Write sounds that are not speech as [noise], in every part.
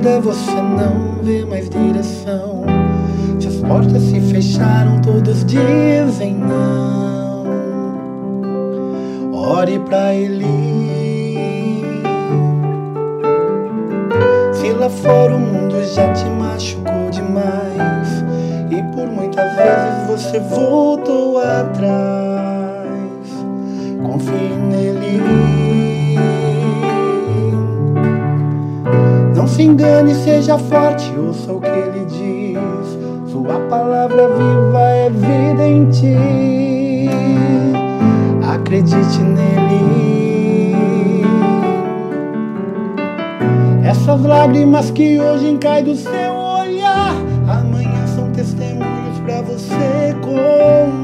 vida você não vê mais direção. Se as portas se fecharam, todos dizem não. Ore pra ele. Se lá fora o mundo já te machucou demais e por muitas vezes você voltou atrás, confie nele. Se engane, seja forte, ouça o que ele diz. Sua palavra viva é vida em ti. Acredite nele. Essas lágrimas que hoje caem do seu olhar, amanhã são testemunhos pra você contar.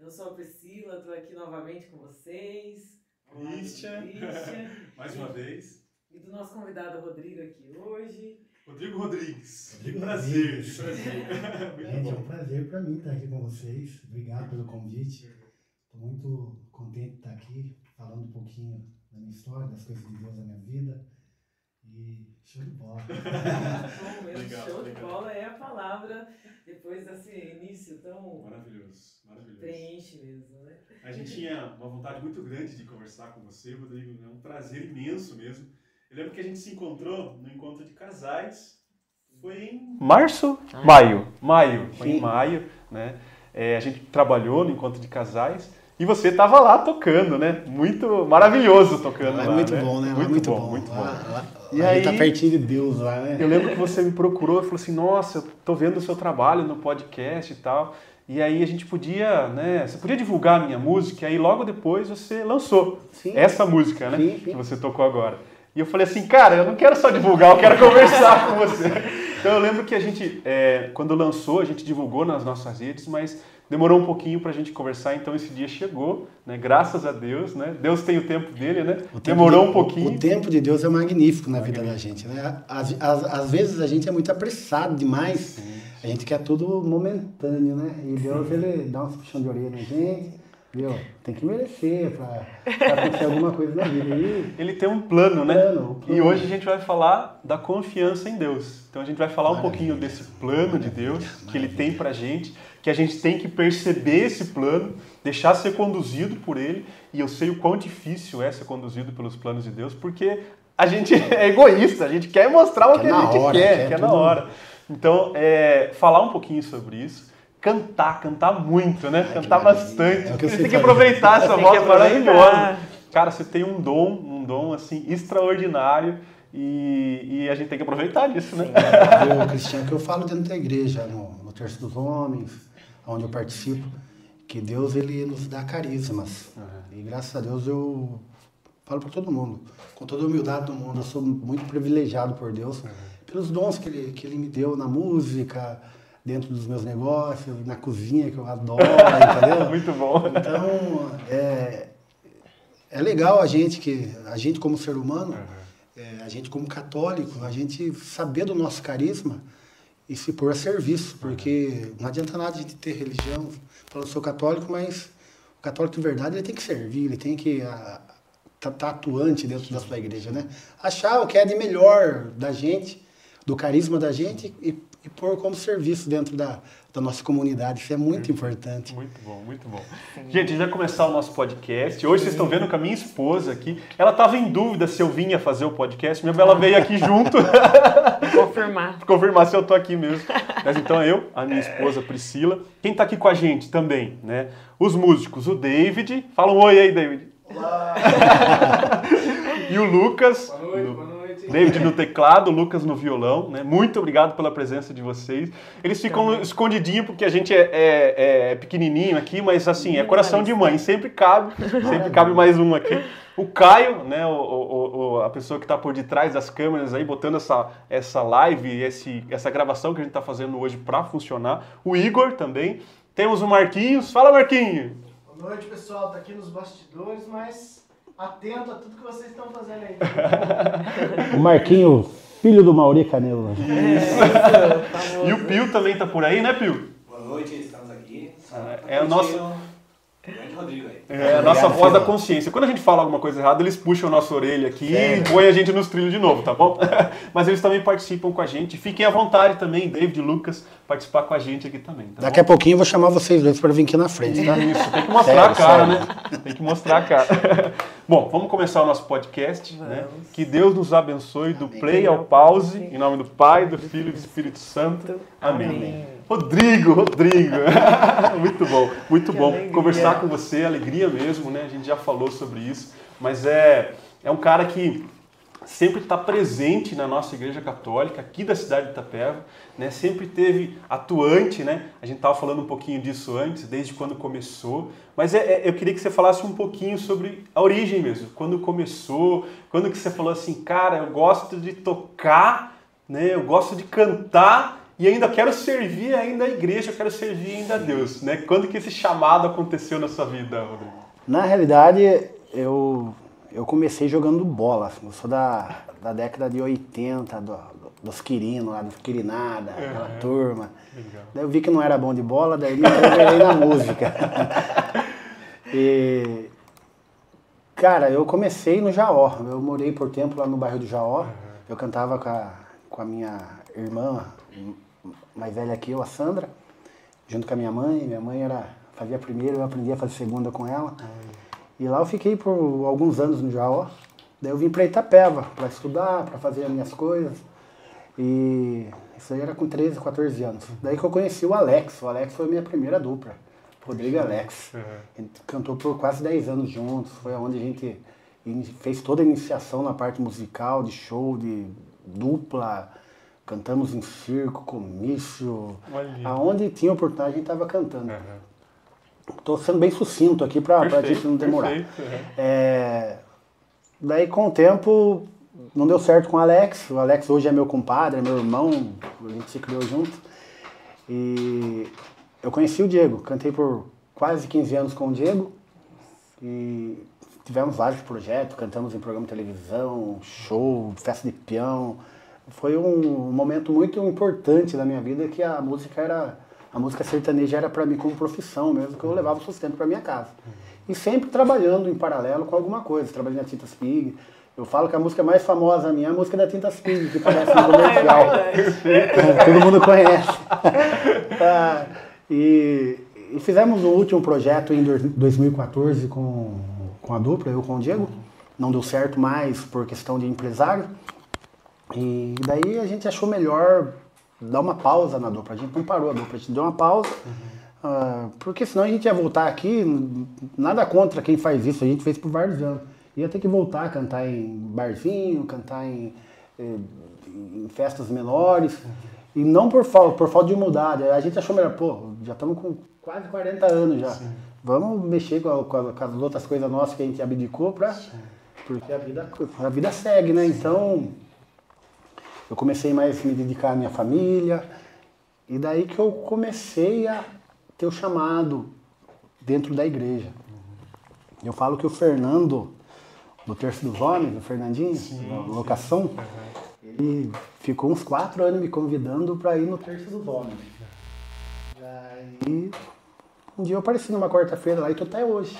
Eu sou a Priscila, estou aqui novamente com vocês. Christian. Christian. [laughs] Mais uma vez. E do nosso convidado Rodrigo aqui hoje. Rodrigo Rodrigues. Rodrigo que prazer, que prazer. [laughs] Gente, é um prazer para mim estar aqui com vocês. Obrigado pelo convite. Estou muito contente de estar aqui falando um pouquinho da minha história, das coisas de Deus na minha vida. E show de bola. [laughs] Bom, mesmo, Legal, show de legal. bola é a palavra depois desse início tão Maravilhoso, maravilhoso. preenche mesmo, né? A gente tinha uma vontade muito grande de conversar com você, Rodrigo. É um prazer imenso mesmo. Eu lembro que a gente se encontrou no encontro de casais. Foi em março? Maio. Maio. Foi em maio, né? É, a gente trabalhou no encontro de casais. E você estava lá tocando, né? Muito maravilhoso tocando Lá lá. é muito né? bom, né? É Muito, muito bom, bom. muito bom. Lá, lá, E gente aí- tá pertinho de Deus lá, né? Eu lembro que você me procurou e falou assim: Nossa, eu tô vendo o seu trabalho no podcast e tal. E aí a gente podia, né? Você podia divulgar a minha música, e aí logo depois você lançou Sim. essa música, né? Sim, sim. Que você tocou agora. E eu falei assim, cara, eu não quero só divulgar, eu quero conversar com você. [laughs] Então eu lembro que a gente, é, quando lançou, a gente divulgou nas nossas redes, mas demorou um pouquinho pra gente conversar, então esse dia chegou, né? Graças a Deus, né? Deus tem o tempo dele, né? Tempo Demorou de- um pouquinho. O tempo de Deus é magnífico na vida da gente, né? Às, às, às vezes a gente é muito apressado demais. A gente quer tudo momentâneo, né? E Deus, ele dá uns puxão de orelha na gente. Viu? Tem que merecer pra acontecer alguma coisa na vida. E Ele tem um plano, né? Plano, um plano. E hoje a gente vai falar da confiança em Deus. Então a gente vai falar um Maravilha. pouquinho desse plano de Deus que ele tem pra gente, que a gente tem que perceber esse plano, deixar ser conduzido por ele. E eu sei o quão difícil é ser conduzido pelos planos de Deus, porque a gente [laughs] é egoísta, a gente quer mostrar o Quer que a na gente hora, quer, quer quer na tudo. hora. Então, é, falar um pouquinho sobre isso. Cantar, cantar muito, né? Ai, cantar que bastante. É que Você tem que aproveitar essa que voz maravilhosa. Cara, você tem um dom, um dom assim extraordinário e, e a gente tem que aproveitar disso, né? eu, Cristiano, que eu falo dentro da igreja, no, no Terço dos Homens, onde eu participo, que Deus ele nos dá carismas. E graças a Deus eu falo para todo mundo, com toda a humildade do mundo, eu sou muito privilegiado por Deus, pelos dons que ele, que ele me deu na música, dentro dos meus negócios, na cozinha, que eu adoro, entendeu? [laughs] Muito bom. Então, é, é legal a gente, que, a gente como ser humano, é, a gente como católico, a gente saber do nosso carisma e se pôr a serviço, porque não adianta nada a gente ter religião, falar, eu sou católico, mas o católico de verdade ele tem que servir, ele tem que estar tá, tá atuante dentro da sua igreja, né? Achar o que é de melhor da gente, do carisma da gente e, e pôr como serviço dentro da, da nossa comunidade. Isso é muito importante. Muito bom, muito bom. Gente, já começar o nosso podcast. Hoje vocês estão vendo com a minha esposa aqui. Ela estava em dúvida se eu vinha fazer o podcast, mesmo ela veio aqui junto. [laughs] Confirmar. [laughs] Confirmar se eu tô aqui mesmo. Mas então eu, a minha esposa Priscila. Quem está aqui com a gente também, né? Os músicos, o David. Fala um oi aí, David. Olá! [laughs] e o Lucas. Boa noite, boa noite. David no teclado, Lucas no violão, né? Muito obrigado pela presença de vocês. Eles ficam escondidinhos porque a gente é, é, é pequenininho aqui, mas assim, é coração de mãe, sempre cabe, sempre cabe mais um aqui. O Caio, né, o, o, o a pessoa que está por detrás das câmeras aí, botando essa, essa live, esse, essa gravação que a gente está fazendo hoje para funcionar. O Igor também. Temos o Marquinhos. Fala, Marquinhos! Boa noite, pessoal. Tá aqui nos bastidores, mas atento a tudo que vocês estão fazendo aí. [laughs] O Marquinho, filho do Mauri Canelo. E o Pio também tá por aí, né, Pio? Boa noite, estamos aqui. É o nosso- Grande Rodrigo aí. É a nossa voz da consciência. Quando a gente fala alguma coisa errada, eles puxam a nossa orelha aqui e põem a gente nos trilhos de novo, tá bom? [laughs] Mas eles também participam com a gente. Fiquem à vontade também, David e Lucas, participar com a gente aqui também, tá Daqui a pouquinho eu vou chamar vocês dois para vir aqui na frente, tá? Isso, tem que mostrar Sério, a cara, sério. né? Tem que mostrar a cara. [laughs] Bom, vamos começar o nosso podcast, né? Que Deus nos abençoe do play ao pause, em nome do Pai, do Filho e do Espírito Santo. Amém. Amém. Rodrigo, Rodrigo. [laughs] muito bom, muito Que bom alegria. conversar com você, alegria mesmo, né? A gente já falou sobre isso, mas é, é um cara que sempre está presente na nossa igreja católica, aqui da cidade de Itapeva, né? sempre teve atuante, né? a gente estava falando um pouquinho disso antes, desde quando começou, mas é, é- eu queria que você falasse um pouquinho sobre a origem mesmo, quando começou, quando que você falou assim, cara, eu gosto de tocar, né? eu gosto de cantar e ainda quero servir ainda a igreja, eu quero servir ainda a Deus. Né? Quando que esse chamado aconteceu na sua vida, Rodrigo? Na realidade, eu, eu comecei jogando bola. assim, Eu sou da, da década de 80, do, dos Quirinos, lá do Quirinada, aquela turma. Legal. Daí eu vi que não era bom de bola, daí me envolvi na música. [laughs] E, cara, eu comecei no Jaó. Eu morei por tempo lá no bairro do Jaó. Eu cantava com a, com a minha irmã mais velha que eu, a Sandra, junto com a minha mãe. Minha mãe era, fazia primeira, eu aprendi a fazer segunda com ela. E lá eu fiquei por alguns anos no Jaó. Daí eu vim para Itapeva para estudar, para fazer as minhas coisas. E isso aí era com 13, 14 anos. Daí que eu conheci o Alex. O Alex foi a minha primeira dupla. Rodrigo e Alex. A gente cantou por quase 10 anos juntos. Foi onde a gente fez toda a iniciação na parte musical, de show, de dupla. Cantamos em circo, comício. Olha. Aonde tinha oportunidade a gente estava cantando. Estou sendo bem sucinto aqui para a gente não demorar. perfeito, é. É, daí com o tempo não deu certo com o Alex. O Alex hoje é meu compadre, é meu irmão, a gente se criou junto. E eu conheci o Diego, cantei por quase 15 anos com o Diego. E tivemos vários projetos, cantamos em programa de televisão, show, festa de peão. Foi um momento muito importante da minha vida que a música era a música sertaneja era para mim como profissão mesmo, que eu levava sustento para minha casa. E sempre trabalhando em paralelo com alguma coisa, trabalhando na Tintas Pig. Eu falo que a música mais famosa minha é a música da Tintas Pig, que parece no [laughs] comercial. [laughs] Todo mundo conhece. [laughs] Tá, e, e fizemos o último projeto em dois- 2014 com, com a dupla, eu com o Diego. Não deu certo mais por questão de empresário. E daí a gente achou melhor dar uma pausa na dupla. A gente não parou a dupla, a gente deu uma pausa. ah, porque senão a gente ia voltar aqui, nada contra quem faz isso, a gente fez por vários anos. Ia ter que voltar a cantar em barzinho, cantar em, eh, em festas menores. E não por falta, por falta de mudar. A gente achou melhor, pô, já estamos com quase 40 anos já. Vamos mexer com, a- com a- com as outras coisas nossas que a gente abdicou pra. Porque a vida, a vida segue, né? Então, eu comecei mais a me dedicar à minha família. E daí que eu comecei a ter o chamado dentro da igreja. Eu falo que o Fernando, do Terço dos Homens, o Fernandinho, da locação, ele ficou uns quatro anos me convidando para ir no Terço dos Homens. Daí, um dia eu apareci numa quarta-feira lá e tô até hoje.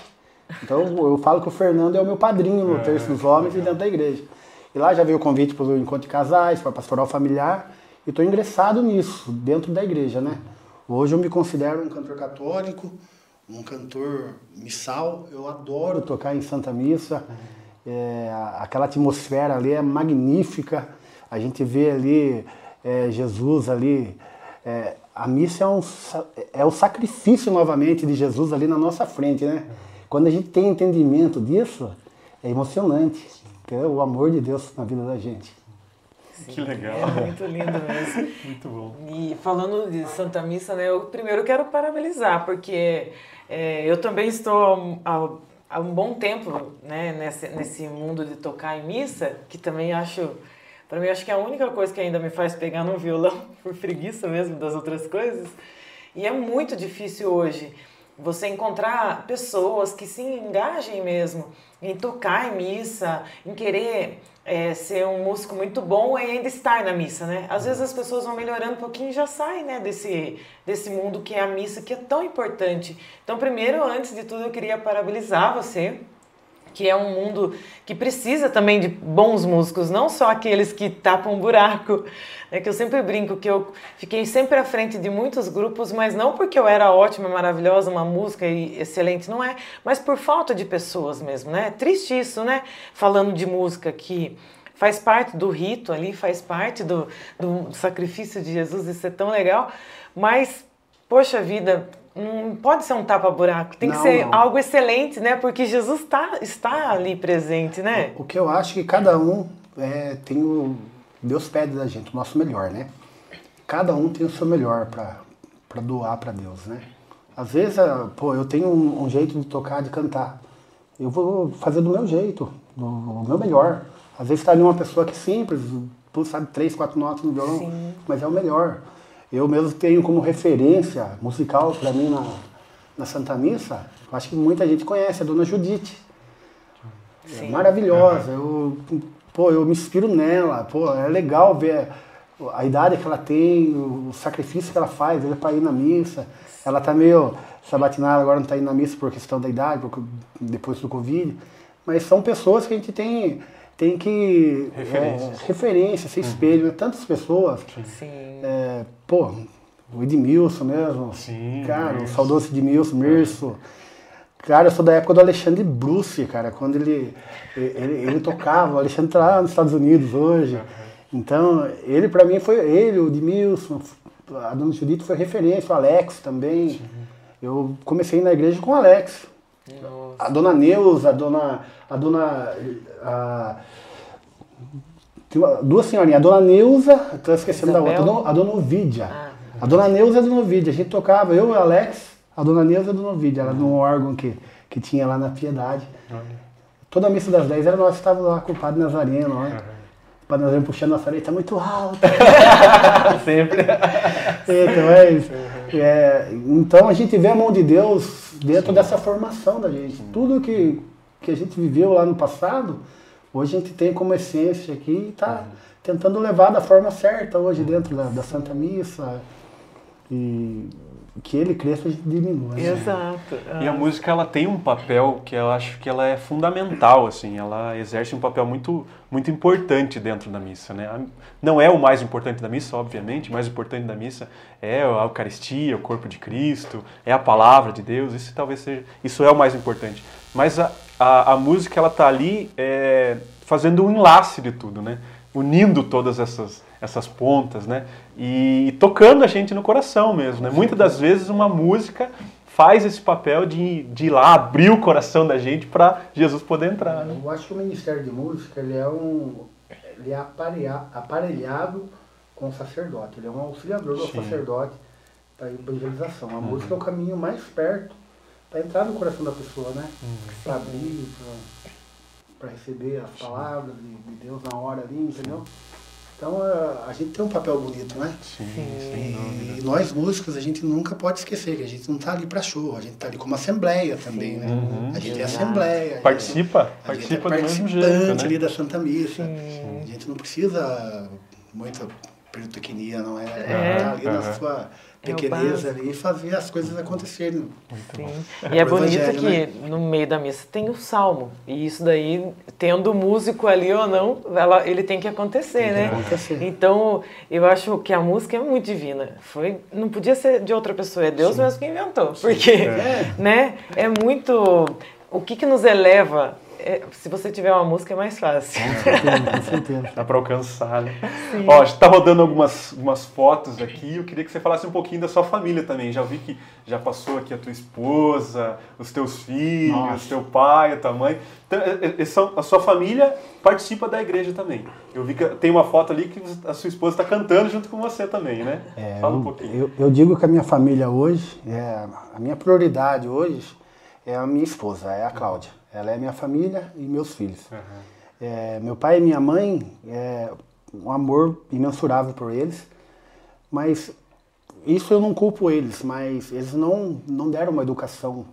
Então eu falo que o Fernando é o meu padrinho no Terço dos Homens e dentro da igreja. E lá já veio o convite para o encontro de casais, para pastoral familiar, e estou ingressado nisso, dentro da igreja, né? Hoje eu me considero um cantor católico, um cantor missal. Eu adoro tocar em Santa Missa. É, aquela atmosfera ali é magnífica. A gente vê ali é, Jesus ali. É, a missa é, um, é o sacrifício novamente de Jesus ali na nossa frente, né? Quando a gente tem entendimento disso, é emocionante. É o amor de Deus na vida da gente. Que legal. É muito lindo mesmo. [laughs] Muito bom. E falando de Santa Missa, né, eu primeiro quero parabenizar, porque é, eu também estou há, há um bom tempo né, nesse, nesse mundo de tocar em missa, que também acho, para mim, acho que é a única coisa que ainda me faz pegar no violão, [laughs] por preguiça mesmo das outras coisas. E é muito difícil hoje você encontrar pessoas que se engajem mesmo em tocar em missa, em querer é, ser um músico muito bom e ainda estar na missa, né? Às vezes as pessoas vão melhorando um pouquinho e já saem, né, desse, desse mundo que é a missa, que é tão importante. Então, primeiro, antes de tudo, eu queria parabenizar você, que é um mundo que precisa também de bons músicos, não só aqueles que tapam buraco. É que eu sempre brinco que eu fiquei sempre à frente de muitos grupos, mas não porque eu era ótima, maravilhosa, uma música excelente, não é, mas por falta de pessoas mesmo, né? Triste isso, né? Falando de música que faz parte do rito ali, faz parte do, do sacrifício de Jesus, isso é tão legal, mas poxa vida, não pode ser um tapa-buraco, tem que Não, ser não. algo excelente, né? Porque Jesus tá, está ali presente, né? O que eu acho que cada um é, tem o. Deus pede da gente o nosso melhor, né? Cada um tem o seu melhor para doar para Deus, né? Às vezes, ah, pô, eu tenho um, um jeito de tocar, de cantar. Eu vou fazer do meu jeito, do, do meu melhor. Às vezes está ali uma pessoa que é simples, sabe três, quatro notas no violão, Sim. mas é o melhor. Eu mesmo tenho como referência musical para mim na, na Santa Missa, eu acho que muita gente conhece, a Dona Judite. É Sim. maravilhosa. Eu, pô, eu me inspiro nela. Pô, é legal ver a idade que ela tem, o sacrifício que ela faz, ela para ir na missa. Ela tá meio sabatinada, agora não tá indo na missa por questão da idade, depois do Covid. Mas são pessoas que a gente tem, tem que. Referências. É, referência, ser espelho. né? Tantas pessoas. Sim. É, pô, o Edmilson mesmo. Sim, Cara, o Mirso. saudoso Edmilson, Mirso. Cara, eu sou da época do Alexandre Bruce, cara, quando ele, ele, ele tocava. O Alexandre tá lá nos Estados Unidos hoje. Então, ele pra mim foi ele, o Edmilson, a dona Judite foi referência, o Alex também. Eu comecei na igreja com o Alex. Nossa. A dona Neuza, a dona. A dona. A, tem uma- duas senhorinhas, a dona Neuza, tô esquecendo da outra, a Isabel? dona, a dona Ovídia. Ah. A dona Neuza e a dona Ovídia. A gente tocava, eu e o Alex, a dona Neuza e a dona Ovídia, ela num órgão que, que tinha lá na Piedade. Toda a missa das 10 era nós que estávamos lá com o Padre Nazareno, né? O Padre Nazareno puxando a sareta muito alto. [laughs] Sempre. então, é isso. É, então a gente vê a mão de Deus dentro dessa formação da gente. Tudo que, que a gente viveu lá no passado, hoje a gente tem como essência aqui e está tentando levar da forma certa hoje dentro da, da Santa Missa. E que ele cresça e diminua. né? Exato. E a música ela tem um papel que eu acho que ela é fundamental, assim, ela exerce um papel muito, muito importante dentro da missa, né? A- Não é o mais importante da missa, obviamente, o mais importante da missa é a Eucaristia, o corpo de Cristo, é a palavra de Deus, isso talvez seja, isso é o mais importante. Mas a, a, a música ela tá ali é, fazendo um enlace de tudo, né? Unindo todas essas, essas pontas, né? E, tocando a gente no coração mesmo, né? Muitas das vezes uma música faz esse papel de, de ir lá abrir o coração da gente para Jesus poder entrar, né? Eu acho que o Ministério de Música ele é um ele é aparelha- aparelhado com o sacerdote. Ele é um auxiliador do Sim. Uhum. sacerdote para a evangelização. A música é o caminho mais perto para entrar no coração da pessoa, né? Uhum. Para abrir, para receber as palavras de, de Deus na hora ali, entendeu? Então a, a gente tem um papel bonito, né? Sim, sem dúvida. E nós músicos, a gente nunca pode esquecer que a gente não está ali para show, a gente está ali como assembleia também, né? Uhum. A gente é assembleia. a gente- Participa, a gente participa é do mesmo participante jeito, ali né? da Santa Missa. A gente não precisa muita pirotecnia, não é? É. Tá ali na Aham. É o pequeneza básico. ali e fazer as coisas acontecerem. Sim. E é bonito que né? no meio da missa tem o salmo. E isso daí, tendo músico ali ou não, ela- ele tem que acontecer, que né? acontecer. Então, eu acho que a música é muito divina. Foi, não podia ser de outra pessoa, é Deus mesmo que inventou. Porque, É. né, é muito... O que que nos eleva? É, se você tiver uma música é mais fácil. Com certeza. Dá pra alcançar, né? Ó, a gente tá rodando algumas, algumas fotos aqui. Eu queria que você falasse um pouquinho da sua família também. Já vi que já passou aqui a tua esposa, os teus filhos, Nossa. teu pai, a tua mãe. Então, é- é- a sua família participa da igreja também. Eu vi que tem uma foto ali que a sua esposa está cantando junto com você também, né? É, Fala um eu- pouquinho. Eu, eu digo que a minha família hoje, é, a minha prioridade hoje é a minha esposa, é a Cláudia. Ela é minha família e meus filhos. É, meu pai e minha mãe, é um amor imensurável por eles, mas isso eu não culpo eles, mas eles não, não deram uma educação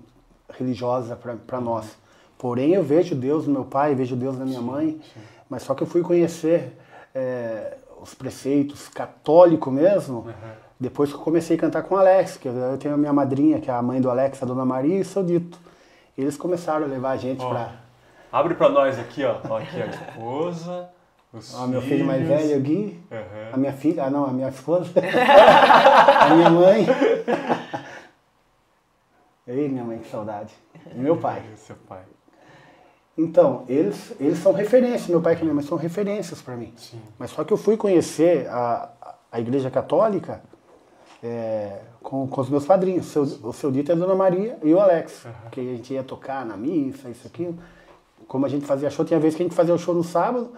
religiosa para nós. Porém, eu vejo Deus no meu pai, vejo Deus na minha mãe, mas só que eu fui conhecer é, os preceitos católicos mesmo, depois que eu comecei a cantar com o Alex, que eu, tenho a minha madrinha, que é a mãe do Alex, a Dona Maria, e seu Dito. Eles começaram a levar a gente para... Abre pra nós aqui, ó. Ó, Aqui a esposa, os Ó, meu filho mais velho, o Gui, Aham. a minha filha, ah não, a minha esposa, [laughs] a minha mãe. Ei, minha mãe, que saudade. E meu pai. E seu pai. Então, eles, eles são referências, meu pai e minha mãe são referências para mim. Sim. Mas só que eu fui conhecer a, a Igreja Católica é, com, com os meus padrinhos, seu, o seu Dito e a Dona Maria e o Alex. Que a gente ia tocar na missa, isso aqui. Como a gente fazia show, tinha vez que a gente fazia o show no sábado,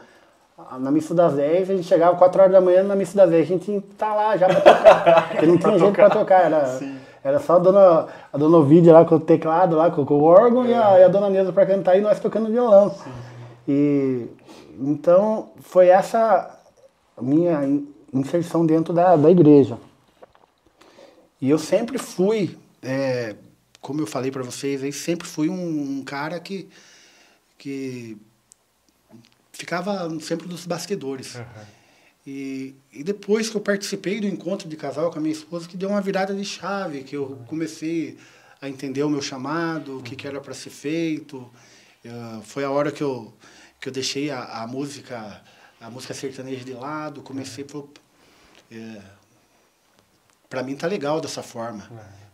na missa das 10, a gente chegava 4 horas da manhã na missa das 10, a gente estar lá já pra tocar. [laughs] Porque não tinha gente pra tocar, era, Sim. era só a dona, a dona Ovidia lá com o teclado, lá com, com o órgão e, a, e a dona Neuza pra cantar e nós tocando violão. E então foi essa a minha in- inserção dentro da, da igreja. E eu sempre fui, é, como eu falei para vocês, aí sempre fui um, um cara que, que ficava sempre nos bastidores. E, e depois que eu participei do encontro de casal com a minha esposa, que deu uma virada de chave, que eu comecei a entender o meu chamado, o que, que era para ser feito. Eh, foi a hora que eu, que eu deixei a, a música a música sertaneja de lado, comecei por para mim tá legal dessa forma.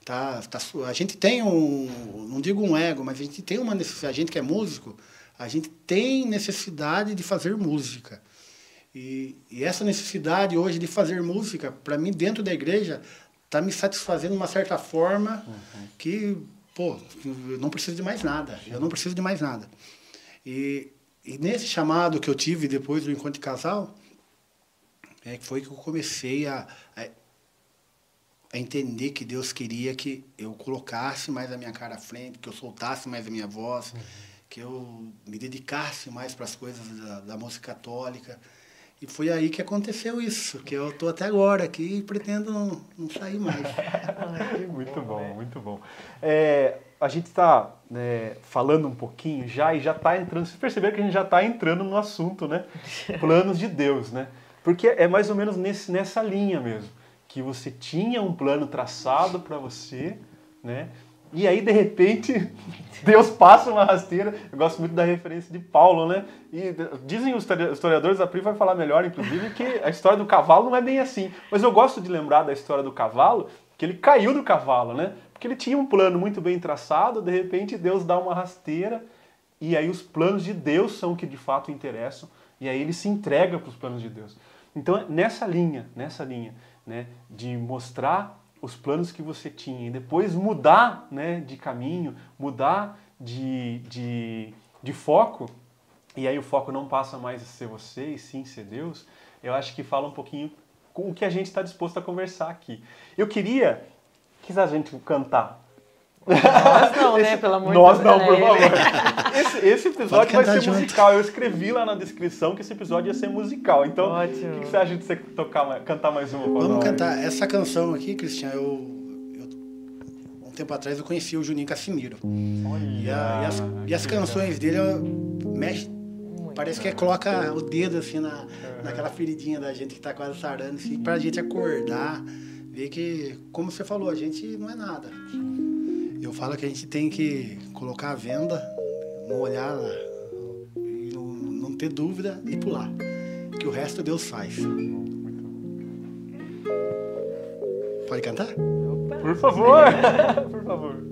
Tá, tá, su- a gente tem um, não digo um ego, mas a gente tem uma necessidade, a gente que é músico, a gente tem necessidade de fazer música. E, e essa necessidade hoje de fazer música, para mim, dentro da igreja, tá me satisfazendo de uma certa forma que, pô, eu não preciso de mais nada. Eu não preciso de mais nada. E, e nesse chamado que eu tive depois do encontro de casal, é que foi que eu comecei a, a, a entender que Deus queria que eu colocasse mais a minha cara à frente, que eu soltasse mais a minha voz, que eu me dedicasse mais para as coisas da, da música católica. E foi aí que aconteceu isso, que eu estou até agora aqui e pretendo não, não sair mais. [laughs] muito bom, muito bom. É, a gente está falando um pouquinho já e já está entrando. Vocês perceberam que a gente já está entrando no assunto, né? [laughs] Planos de Deus, né? Porque é mais ou menos nesse, nessa linha mesmo. Que você tinha um plano traçado para você, né? E aí, de repente, [laughs] Deus passa uma rasteira. Eu gosto muito da referência de Paulo, né? E dizem os historiadores, a Pri vai falar melhor, inclusive, que a história do cavalo não é bem assim. Mas eu gosto de lembrar da história do cavalo, que ele caiu do cavalo, né? Porque ele tinha um plano muito bem traçado, de repente Deus dá uma rasteira, e aí os planos de Deus são que de fato interessam, e aí ele se entrega para os planos de Deus. Então, nessa linha, nessa linha, né, de mostrar os planos que você tinha e depois mudar né, de caminho, mudar de, de, de foco, e aí o foco não passa mais a ser você e sim ser Deus, eu acho que fala um pouquinho com o que a gente está disposto a conversar aqui. Eu queria que a gente cantar Nós não, né? Pelo amor Nós de não, Deus. por né? favor. [laughs] Esse, esse episódio vai ser junto. musical. Eu escrevi lá na descrição que esse episódio ia ser musical. Então, o que, que você acha de você tocar, cantar mais uma? Vamos nós? cantar. Essa canção aqui, Cristian, eu, eu- Um tempo atrás eu conheci o Juninho Cassimiro. E, a- e as, e as canções dele eu, mexe. Parece que coloca o dedo assim na, naquela feridinha da gente que tá quase sarando, assim, pra gente acordar, ver que, como você falou, a gente não é nada. Eu falo que a gente tem que colocar a venda, não olhar não, não ter dúvida e pular. Que o resto Deus faz. Pode cantar? Por favor, [laughs] por favor.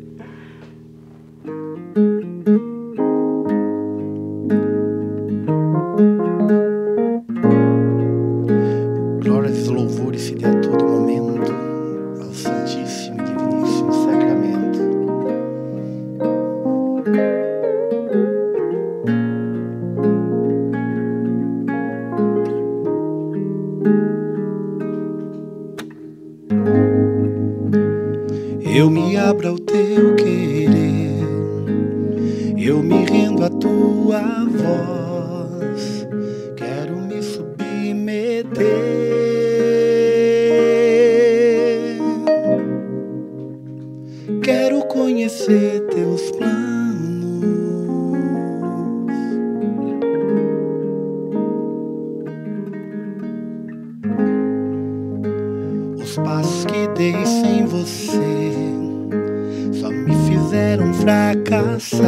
Fizeram fracassar.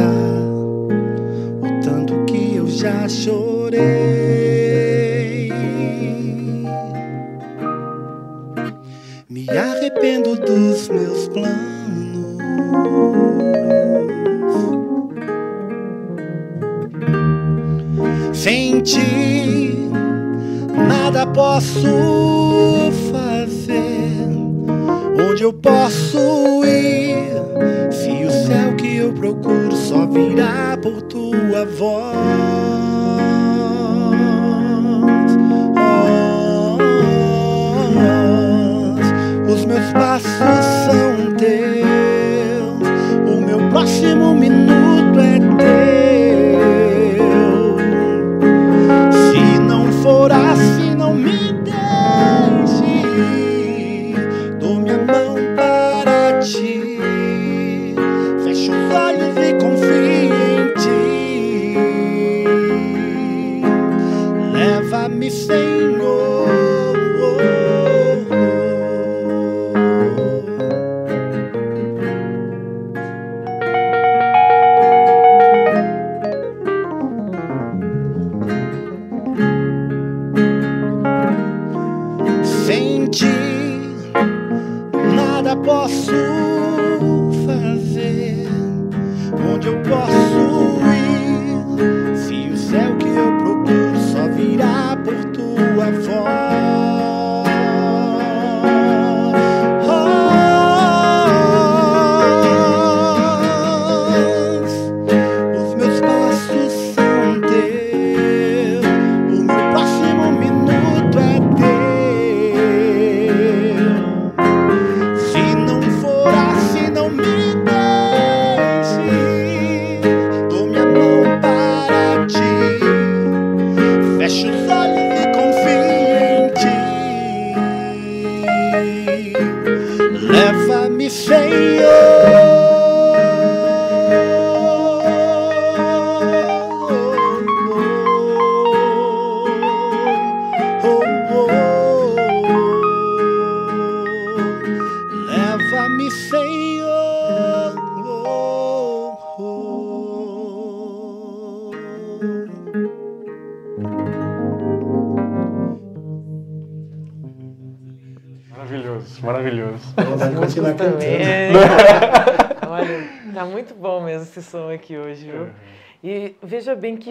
O tanto que eu já chorei. Me arrependo dos meus planos. Sem ti, nada posso fazer. Onde eu posso ir? Procuro só virá por tua voz. Oh, os meus passos são teus, o meu próximo minuto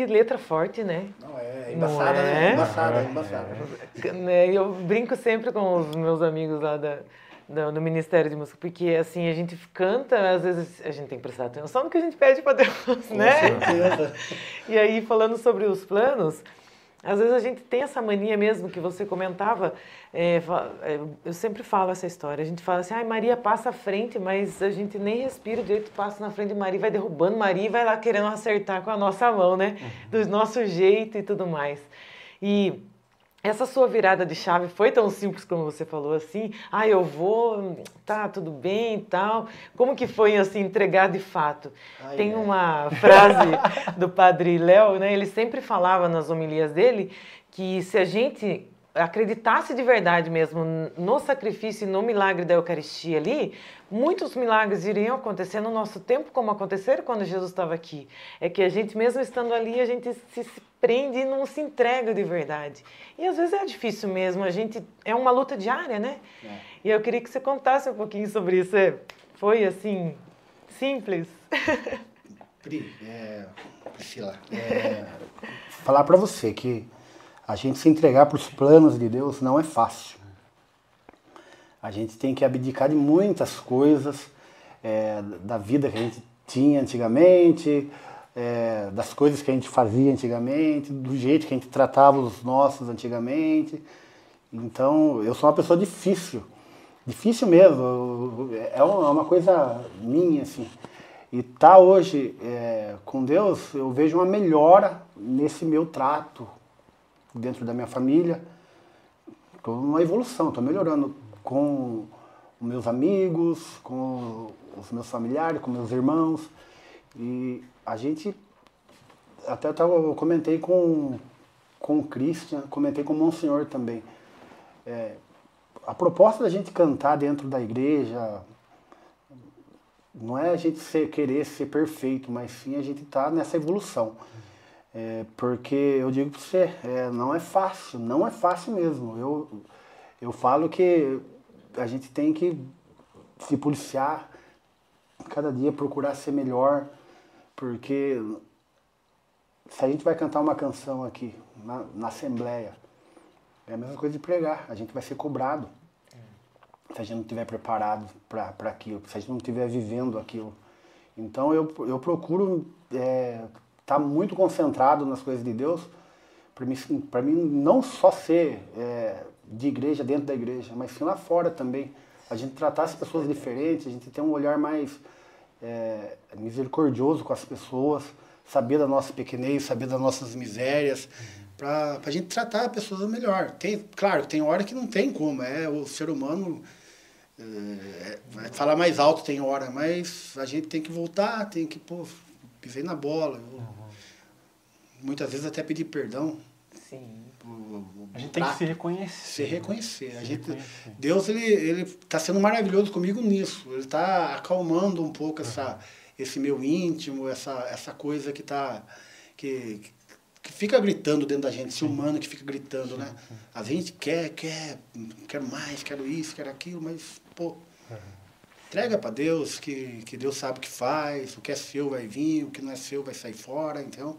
letra forte, né? Não, é Não embaçada, é? né? Embaçada, embaçada. Né, Eu brinco sempre com os meus amigos lá da, da- do Ministério de Música, porque assim, a gente canta, às vezes a gente tem que prestar atenção no que a gente pede para Deus, né? certeza. E aí, falando sobre os planos, Às vezes a gente tem essa mania mesmo que você comentava. é, é, eu sempre falo essa história. A gente fala assim, ai, Maria passa à frente, mas a gente nem respira direito, passa na frente de Maria, vai derrubando Maria e vai lá querendo acertar com a nossa mão, né? Do nosso jeito e tudo mais. E essa sua virada de chave foi tão simples como você falou assim? Ah, eu vou, tá, tudo bem e tal. Como que foi assim entregar de fato? Ai, Tem ai. uma frase do Padre Léo, né? Ele sempre falava nas homilias dele que se a gente acreditasse de verdade mesmo no sacrifício e no milagre da Eucaristia ali, muitos milagres iriam acontecer no nosso tempo, como aconteceram quando Jesus estava aqui. É que a gente, mesmo estando ali, a gente se, prende e não se entrega de verdade. E às vezes é difícil mesmo, a gente é uma luta diária, né? E eu queria que você contasse um pouquinho sobre isso. É, Foi assim, simples? Pri, é, Priscila, é, [laughs] falar para você que a gente se entregar para os planos de Deus não é fácil. A gente tem que abdicar de muitas coisas é, da vida que a gente tinha antigamente, é, das coisas que a gente fazia antigamente, do jeito que a gente tratava os nossos antigamente. Então, eu sou uma pessoa difícil, difícil mesmo. É uma uma coisa minha, assim. E tá hoje é, com Deus, eu vejo uma melhora nesse meu trato dentro da minha família. Tô uma evolução, estou melhorando com meus amigos, com os meus familiares, com meus irmãos. E a gente, até eu, comentei com, com o Christian, comentei com o Monsenhor também. É, a proposta da gente cantar dentro da igreja não é a gente ser, querer ser perfeito, mas sim a gente estar nessa evolução. É, porque eu digo para você, é, não é fácil, não é fácil mesmo. Eu, eu falo que a gente tem que se policiar, cada dia procurar ser melhor, porque se a gente vai cantar uma canção aqui na, na Assembleia, é a mesma coisa de pregar, a gente vai ser cobrado se a gente não estiver preparado para aquilo, se a gente não estiver vivendo aquilo. Então eu, eu procuro estar muito concentrado nas coisas de Deus, para mim, mim não só ser é, de igreja dentro da igreja, mas sim lá fora também. A gente tratar as pessoas diferentes, a gente ter um olhar mais é, misericordioso com as pessoas, saber da nossa pequenez, saber das nossas misérias, para a gente tratar as pessoas melhor. Tem, claro, tem hora que não tem como, é o ser humano é, vai falar mais alto tem hora, mas a gente tem que voltar, tem que, pô, pisei na bola. Eu, Muitas vezes até pedir perdão. Sim. o- o A gente tem que se reconhecer. se reconhecer. A Se gente, reconhecer. Deus ele ele está sendo maravilhoso comigo nisso. Ele está acalmando um pouco essa esse meu íntimo, essa essa coisa que tá que, que fica gritando dentro da gente, esse humano que fica gritando, né? A gente quer, quer, quero mais, quero isso, quero aquilo, mas pô, entrega para Deus que que Deus sabe o que faz, o que é seu vai vir, o que não é seu vai sair fora, então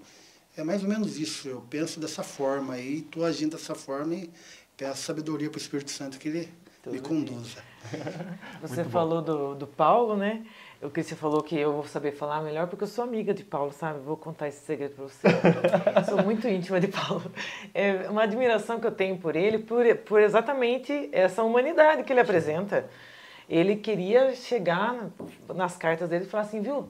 é mais ou menos isso. Eu penso dessa forma aí, estou agindo dessa forma e peço sabedoria para o Espírito Santo que ele me conduza. [laughs] Você falou do, do Paulo, né? O que você falou que eu vou saber falar melhor porque eu sou amiga de Paulo, sabe? Vou contar esse segredo para você. [laughs] sou muito íntima de Paulo. É uma admiração que eu tenho por ele, por, por exatamente essa humanidade que ele apresenta. Ele queria chegar nas cartas dele e falar assim, viu?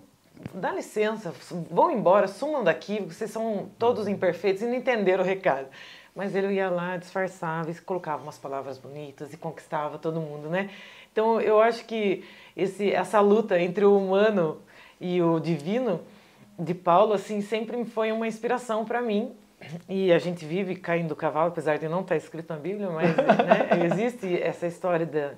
Dá licença, vão embora, sumam daqui, vocês são todos imperfeitos e não entenderam o recado. Mas ele ia lá, disfarçava e colocava umas palavras bonitas e conquistava todo mundo, né? Então eu acho que esse, essa luta entre o humano e o divino de Paulo, assim, sempre foi uma inspiração para mim. E a gente vive caindo do cavalo, apesar de não estar escrito na Bíblia, mas né, [laughs] existe essa história da,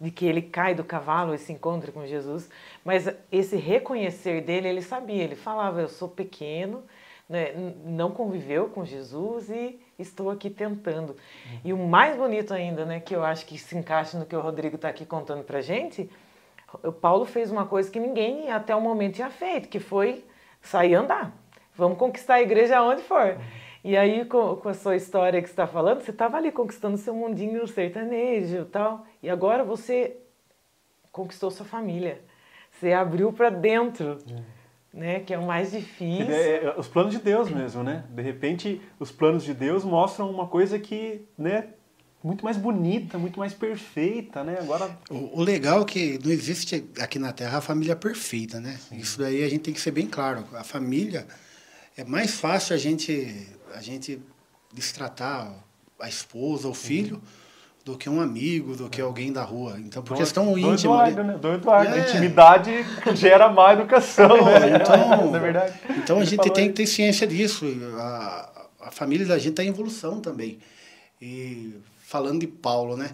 de que ele cai do cavalo e se encontra com Jesus. Mas esse reconhecer dele, ele sabia, ele falava: Eu sou pequeno, né, não conviveu com Jesus e estou aqui tentando. E o mais bonito ainda, né, que eu acho que se encaixa no que o Rodrigo está aqui contando para gente, o Paulo fez uma coisa que ninguém até o momento tinha feito, que foi sair andar. Vamos conquistar a igreja aonde for. E aí, com, com a sua história que você está falando, você estava ali conquistando seu mundinho sertanejo e tal. E agora você conquistou sua família. Você abriu para dentro né? Que é o mais difícil. É, é, os planos de Deus mesmo, né? De repente, os planos de Deus mostram uma coisa que, né? Muito mais bonita, muito mais perfeita, né? Agora. O, o legal é que não existe aqui na Terra a família perfeita, né? Sim. Isso daí a gente tem que ser bem claro. A família é mais fácil a gente a gente destratar a esposa, o filho. Uhum do que um amigo, do que alguém da rua. Então, por questão íntima. Do Eduardo, né? Do Eduardo. É. A intimidade [laughs] gera má educação, né? Então, [laughs] Na verdade. Então a gente tem que ter ciência disso. A, a família da gente está em evolução também. E falando de Paulo, né?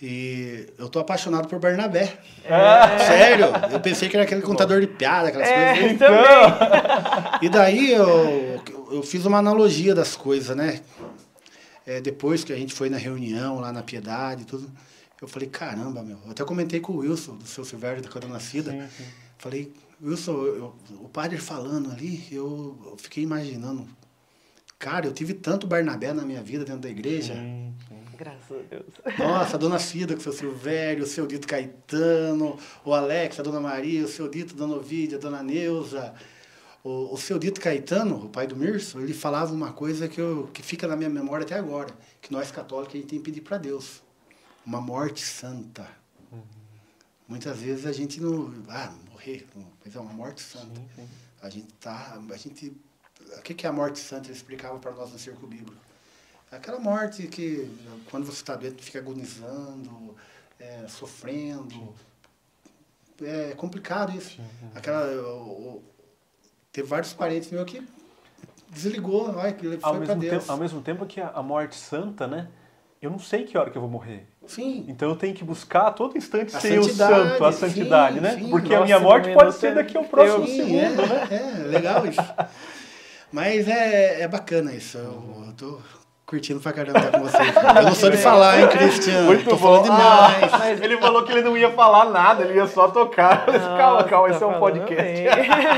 E eu tô apaixonado por Bernabé. É. Sério, eu pensei que era aquele contador de piada, aquelas é, coisas. Então. E daí eu, eu fiz uma analogia das coisas, né? é, depois que a gente foi na reunião lá na Piedade e tudo, eu falei, caramba, meu. Eu até comentei com o Wilson, do seu Silvério, da Cana Nascida. Sim, sim. Falei, Wilson, eu, o padre falando ali, eu, eu, fiquei imaginando. Cara, eu tive tanto Barnabé na minha vida dentro da igreja. Sim, Graças a Deus. Nossa, a dona Cida com o seu Silvério, o seu Dito Caetano, o Alex, a dona Maria, o seu Dito, a dona Ovídia, a dona Neuza. O, o seu Dito Caetano, o pai do Mirso, ele falava uma coisa que, eu, que fica na minha memória até agora, que nós católicos a gente tem que pedir para Deus, uma morte santa. Uhum. Muitas vezes a gente não, ah, morrer, mas é uma morte santa. Sim, sim. A gente tá, a gente, o que é a morte santa? Ele explicava para nós no Círculo Bíblico. Aquela morte que quando você está dentro fica agonizando, é, sofrendo. É complicado isso. Aquela, o, Teve vários parentes meus que desligou, que foi ao mesmo Deus. Tempo, ao mesmo tempo que a, morte santa, né? Eu não sei que hora que eu vou morrer. Sim. Então eu tenho que buscar a todo instante a ser o santo, a santidade, sim, né? Sim. Porque a minha morte pode ser daqui ao próximo sim, segundo, é, né? É, legal isso. [laughs] Mas é, é bacana isso. Eu, eu tô curtindo pra caramba estar com vocês. [laughs] Eu não sou de falar, hein, Cristiano? Muito Tô bom. demais. Ah, mas ele falou que ele não ia falar nada, ele ia só tocar. Nossa, calma, calma, esse é um podcast.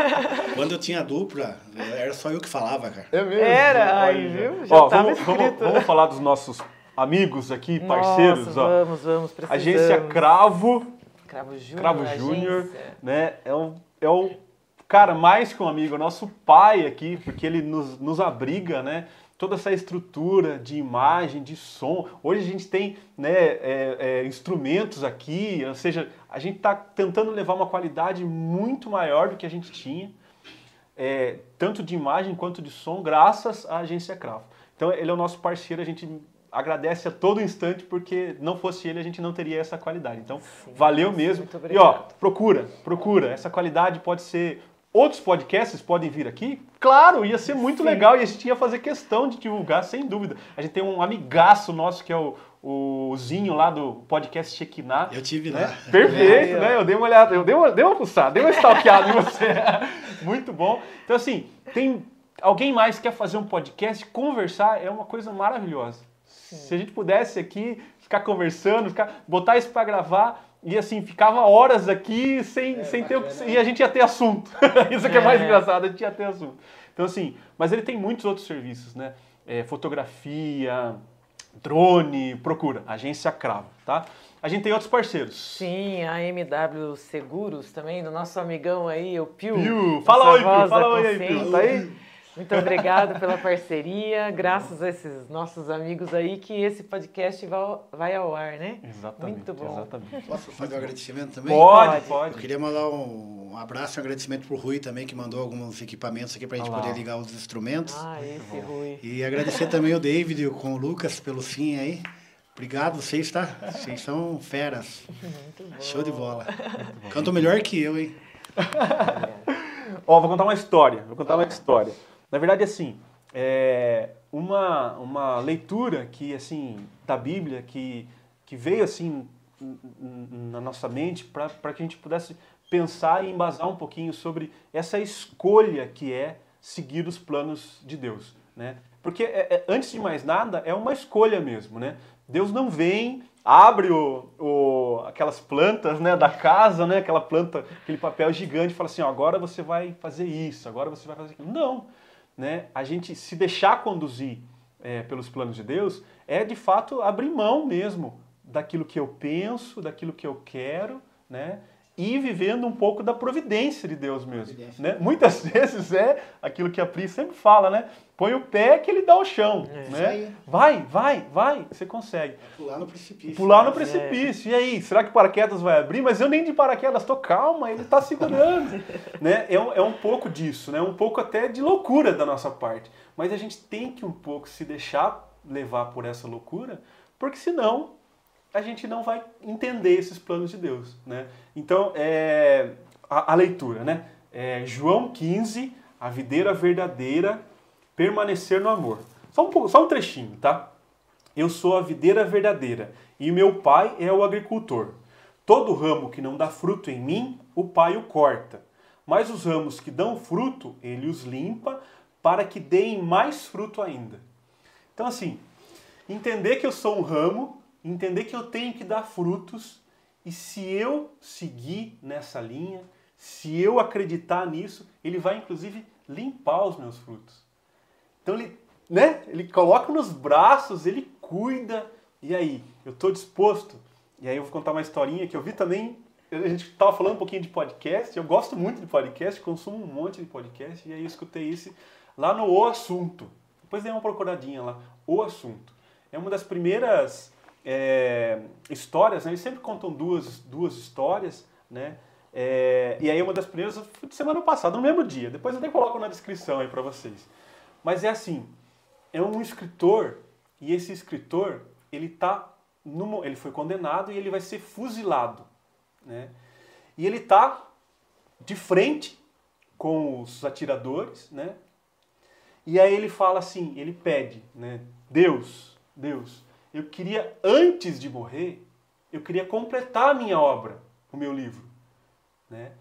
[laughs] Quando eu tinha dupla, era só eu que falava, cara. É mesmo? Era, aí, viu? Já ó, vamos, vamos, vamos, falar dos nossos amigos aqui, parceiros. Nossa, ó. Vamos, vamos, precisamos. Agência Cravo. Cravo Júnior. Cravo Júnior, né? É um, é um cara mais que um amigo, nosso pai aqui, porque ele nos, nos abriga, né? Toda essa estrutura de imagem, de som. Hoje a gente tem né, é, é, instrumentos aqui, ou seja, a gente está tentando levar uma qualidade muito maior do que a gente tinha, é, tanto de imagem quanto de som, graças à agência Cravo. Então ele é o nosso parceiro, a gente agradece a todo instante porque não fosse ele a gente não teria essa qualidade. Então Sim, valeu mesmo. E ó, procura, procura. Essa qualidade pode ser Outros podcasts podem vir aqui? Claro, ia ser muito Sim. legal e a gente ia fazer questão de divulgar, sem dúvida. A gente tem um amigaço nosso que é o, o Zinho lá do podcast Chequiná. Eu tive né? lá. Perfeito, é, né? Eu dei uma olhada, eu dei uma, dei uma pulsada, dei uma stalkeada em você. [laughs] muito bom. Então, assim, tem alguém mais que quer fazer um podcast, conversar é uma coisa maravilhosa. Sim. Se a gente pudesse aqui ficar conversando, ficar, botar isso para gravar, e assim, ficava horas aqui sem, é, sem ter. E a gente ia ter assunto. [laughs] Isso que é mais é. engraçado, a gente ia ter assunto. Então, assim, mas ele tem muitos outros serviços, né? É, fotografia, drone, procura, agência Cravo, tá? A gente tem outros parceiros. Sim, a MW Seguros também, do nosso amigão aí, o Pio. Pio, fala oi, Pio, fala oi aí, Pio, tá aí? Muito obrigado pela parceria. Graças a esses nossos amigos aí que esse podcast vai ao ar, né? Exatamente. Muito bom. Exatamente. Posso fazer um agradecimento também? Pode, pode. Eu queria mandar um, abraço e um agradecimento pro Rui também, que mandou alguns equipamentos aqui pra gente Olá. poder ligar os instrumentos. Ah, esse Rui. E agradecer também o David com o Lucas pelo sim aí. Obrigado, vocês, tá? Vocês são feras. Muito bom. Show de bola. Canto melhor que eu, hein? Ó, vou contar uma história. Vou contar uma história. Na verdade, assim, é uma, uma leitura que, assim, da Bíblia que, que veio, assim, na nossa mente para que a gente pudesse pensar e embasar um pouquinho sobre essa escolha que é seguir os planos de Deus, né? Porque, é, é, antes de mais nada, é uma escolha mesmo, né? Deus não vem, abre o, o, aquelas plantas né, da casa, né, aquela planta, aquele papel gigante e fala assim, ó, agora você vai fazer isso, agora você vai fazer aquilo. Não, né, a gente se deixar conduzir é, pelos planos de Deus é de fato abrir mão mesmo daquilo que eu penso, daquilo que eu quero, né, e vivendo um pouco da providência de Deus mesmo. Né? Muitas [laughs] vezes é aquilo que a Pri sempre fala, né? Põe o pé que ele dá o chão. É. né? Vai, vai, vai, você consegue. Pular no precipício. Pular no É. precipício. E aí, será que o paraquedas vai abrir? Mas eu nem de paraquedas tô calma, ele tá segurando. [laughs] né? é, um, é um pouco disso, né? um pouco até de loucura da nossa parte. Mas a gente tem que um pouco se deixar levar por essa loucura, porque senão a gente não vai entender esses planos de Deus. Né? Então, é, a, a leitura, né? É, João 15, a videira verdadeira, permanecer no amor. Só um, pouco- só um trechinho, tá? Eu sou a videira verdadeira e meu pai é o agricultor. Todo ramo que não dá fruto em mim, o pai o corta. Mas os ramos que dão fruto, ele os limpa para que deem mais fruto ainda. Então, assim, entender que eu sou um ramo, entender que eu tenho que dar frutos, e se eu seguir nessa linha, se eu acreditar nisso, ele vai inclusive limpar os meus frutos. Então ele, né? Ele coloca nos braços, ele cuida. E aí, eu estou disposto. E aí eu vou contar uma historinha que eu vi também. A gente estava falando um pouquinho de podcast. Eu gosto muito de podcast, consumo um monte de podcast. E aí eu escutei esse lá no O Assunto. Depois dei uma procuradinha lá. O Assunto. É uma das primeiras é, histórias, né? Eles sempre contam duas, duas histórias, né? É, e aí uma das primeiras foi de semana passada, no mesmo dia. Depois eu até coloco na descrição aí para vocês. Mas é assim, é um escritor e esse escritor ele tá numa, ele foi condenado e ele vai ser fuzilado, né? E ele tá de frente com os atiradores, né? E aí ele fala assim, ele pede, né? Deus, Deus, eu queria antes de morrer, eu queria completar a minha obra, o meu livro, né?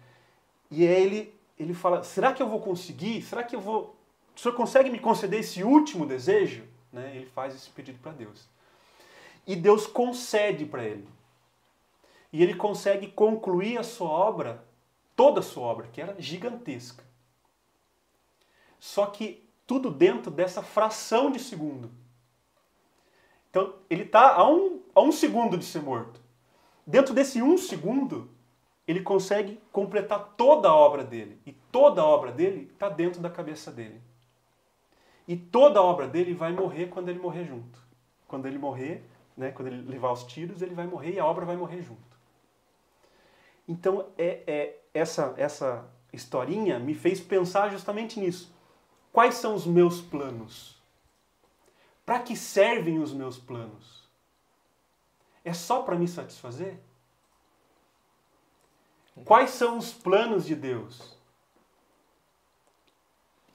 E aí ele ele fala, será que eu vou conseguir? Será que eu vou o senhor consegue me conceder esse último desejo? Né? Ele faz esse pedido para Deus. E Deus concede para ele. E ele consegue concluir a sua obra, toda a sua obra, que era gigantesca. Só que tudo dentro dessa fração de segundo. Então, ele está a um, a um segundo de ser morto. Dentro desse um segundo, ele consegue completar toda a obra dele. E toda a obra dele está dentro da cabeça dele. E toda a obra dele vai morrer quando ele morrer junto. Quando ele morrer, né, quando ele levar os tiros, ele vai morrer e a obra vai morrer junto. Então, é, é essa, essa historinha me fez pensar justamente nisso. Quais são os meus planos? Para que servem os meus planos? É só para me satisfazer? Quais são os planos de Deus?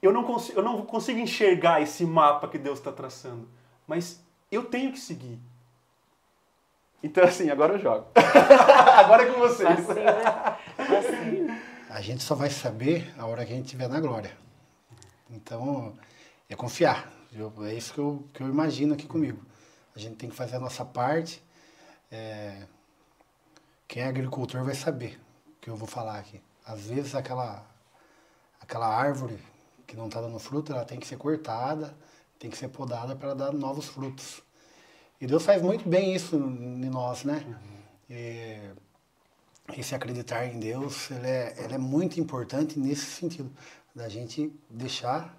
Eu não, consigo, eu não consigo enxergar esse mapa que Deus está traçando, mas eu tenho que seguir. Então, assim, agora eu jogo. [laughs] agora é com vocês. Assim, né? Assim. A gente só vai saber a hora que a gente estiver na glória. Então, é confiar. Viu? É isso que eu, que eu imagino aqui comigo. A gente tem que fazer a nossa parte. É, Quem é agricultor vai saber o que eu vou falar aqui. Às vezes aquela, aquela árvore que não está dando fruto, ela tem que ser cortada, tem que ser podada para dar novos frutos. E Deus faz muito bem isso em nós, né? E esse acreditar em Deus, ele é, ele é muito importante nesse sentido, da gente deixar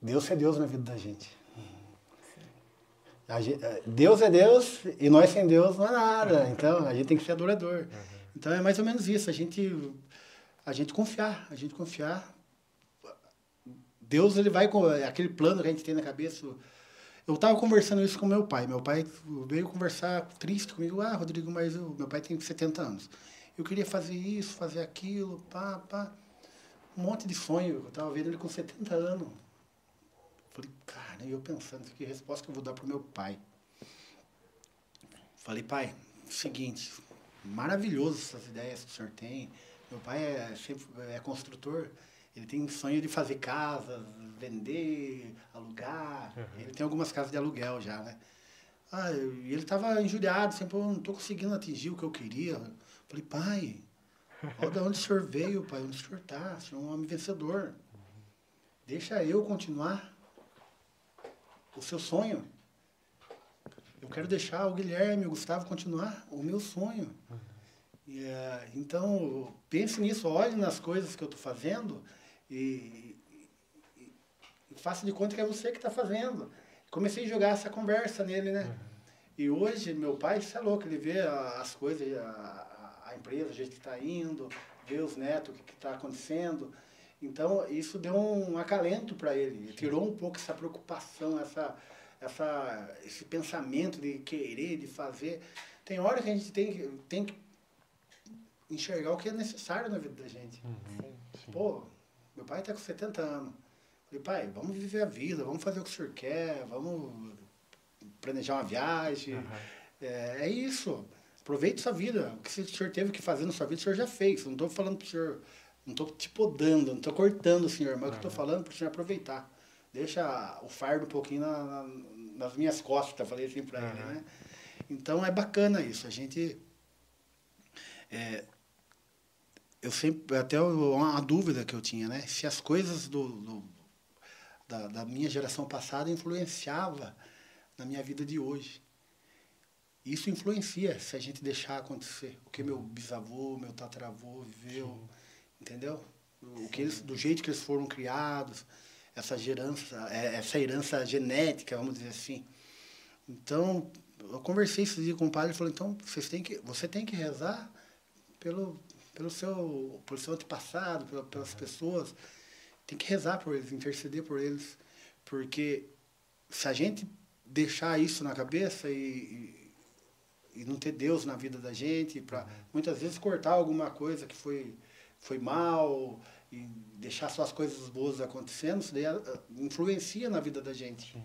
Deus ser Deus na vida da gente. Eh, Deus é Deus e nós sem Deus não é nada. Então a gente tem que ser adorador. Então é mais ou menos isso. A gente, a gente confiar, a gente confiar. Deus ele vai com aquele plano que a gente tem na cabeça. Eu estava conversando isso com meu pai. Meu pai veio conversar triste comigo. Ah, Rodrigo, mas eu, meu pai tem 70 anos. Eu queria fazer isso, fazer aquilo, pá, pá. Um monte de sonho. Eu estava vendo ele com 70 anos. Falei, cara, e eu pensando, que resposta que eu vou dar pro meu pai? Falei, pai, seguinte, maravilhoso essas ideias que o senhor tem. Meu pai é, sempre, é construtor, ele tem sonho de fazer casas, vender, alugar. Ele tem algumas casas de aluguel já, né? Ah, e ele estava injuriado, sempre, eu não estou conseguindo atingir o que eu queria. Falei, pai, olha de onde o senhor veio, pai, onde o senhor está, o senhor é um homem vencedor. Deixa eu continuar o seu sonho. Eu quero deixar o Guilherme, o Gustavo continuar o meu sonho. E, é, então, pense nisso, olhe nas coisas que eu estou fazendo e, e, e faça de conta que é você que está fazendo. Comecei a jogar essa conversa nele, né? E hoje, meu pai, isso é louco, ele vê a- as coisas, a, a empresa, o jeito que está indo, vê os netos, o que está acontecendo. Então, isso deu um acalento para ele, tirou um pouco essa preocupação, essa, essa, esse pensamento de querer, de fazer. Tem hora que a gente tem, que- tem que enxergar o que é necessário na vida da gente. Pô, meu pai está com 70 anos. Falei, pai, vamos viver a vida, vamos fazer o que o senhor quer, vamos planejar uma viagem. É, é isso. Aproveite sua vida. O que o senhor teve que fazer na sua vida, o senhor já fez. Não estou falando para o senhor, não estou te podando, não estou cortando o senhor, mas o que eu estou falando para o senhor aproveitar. Deixa o fardo um pouquinho na- na- nas minhas costas, falei assim para ele, né? Então é bacana isso. A gente. é, eu sempre. Até uma dúvida que eu tinha, né? Se as coisas do, do- da, da minha geração passada influenciava na minha vida de hoje. Isso influencia se a gente deixar acontecer. O que meu bisavô, meu tataravô viveu, entendeu? O que eles, do jeito que eles foram criados, essa herança, é, essa herança genética, vamos dizer assim. Então, eu conversei dia com o padre e falei, então, vocês têm que, você tem que rezar pelo, pelo, seu, pelo seu antepassado, pela, pelas pessoas. Tem que rezar por eles, interceder por eles. Porque se a gente deixar isso na cabeça e, e, e não ter Deus na vida da gente, para muitas vezes cortar alguma coisa que foi, foi mal e deixar só as coisas boas acontecendo, isso daí ah, influencia na vida da gente.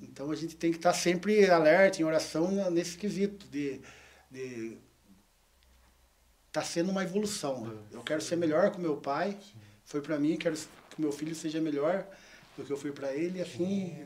Então a gente tem que estar sempre alerta, em oração nesse quesito de de tá sendo uma evolução. Eu quero ser melhor que meu pai, foi para mim, quero que meu filho seja melhor do que eu fui para ele, e assim.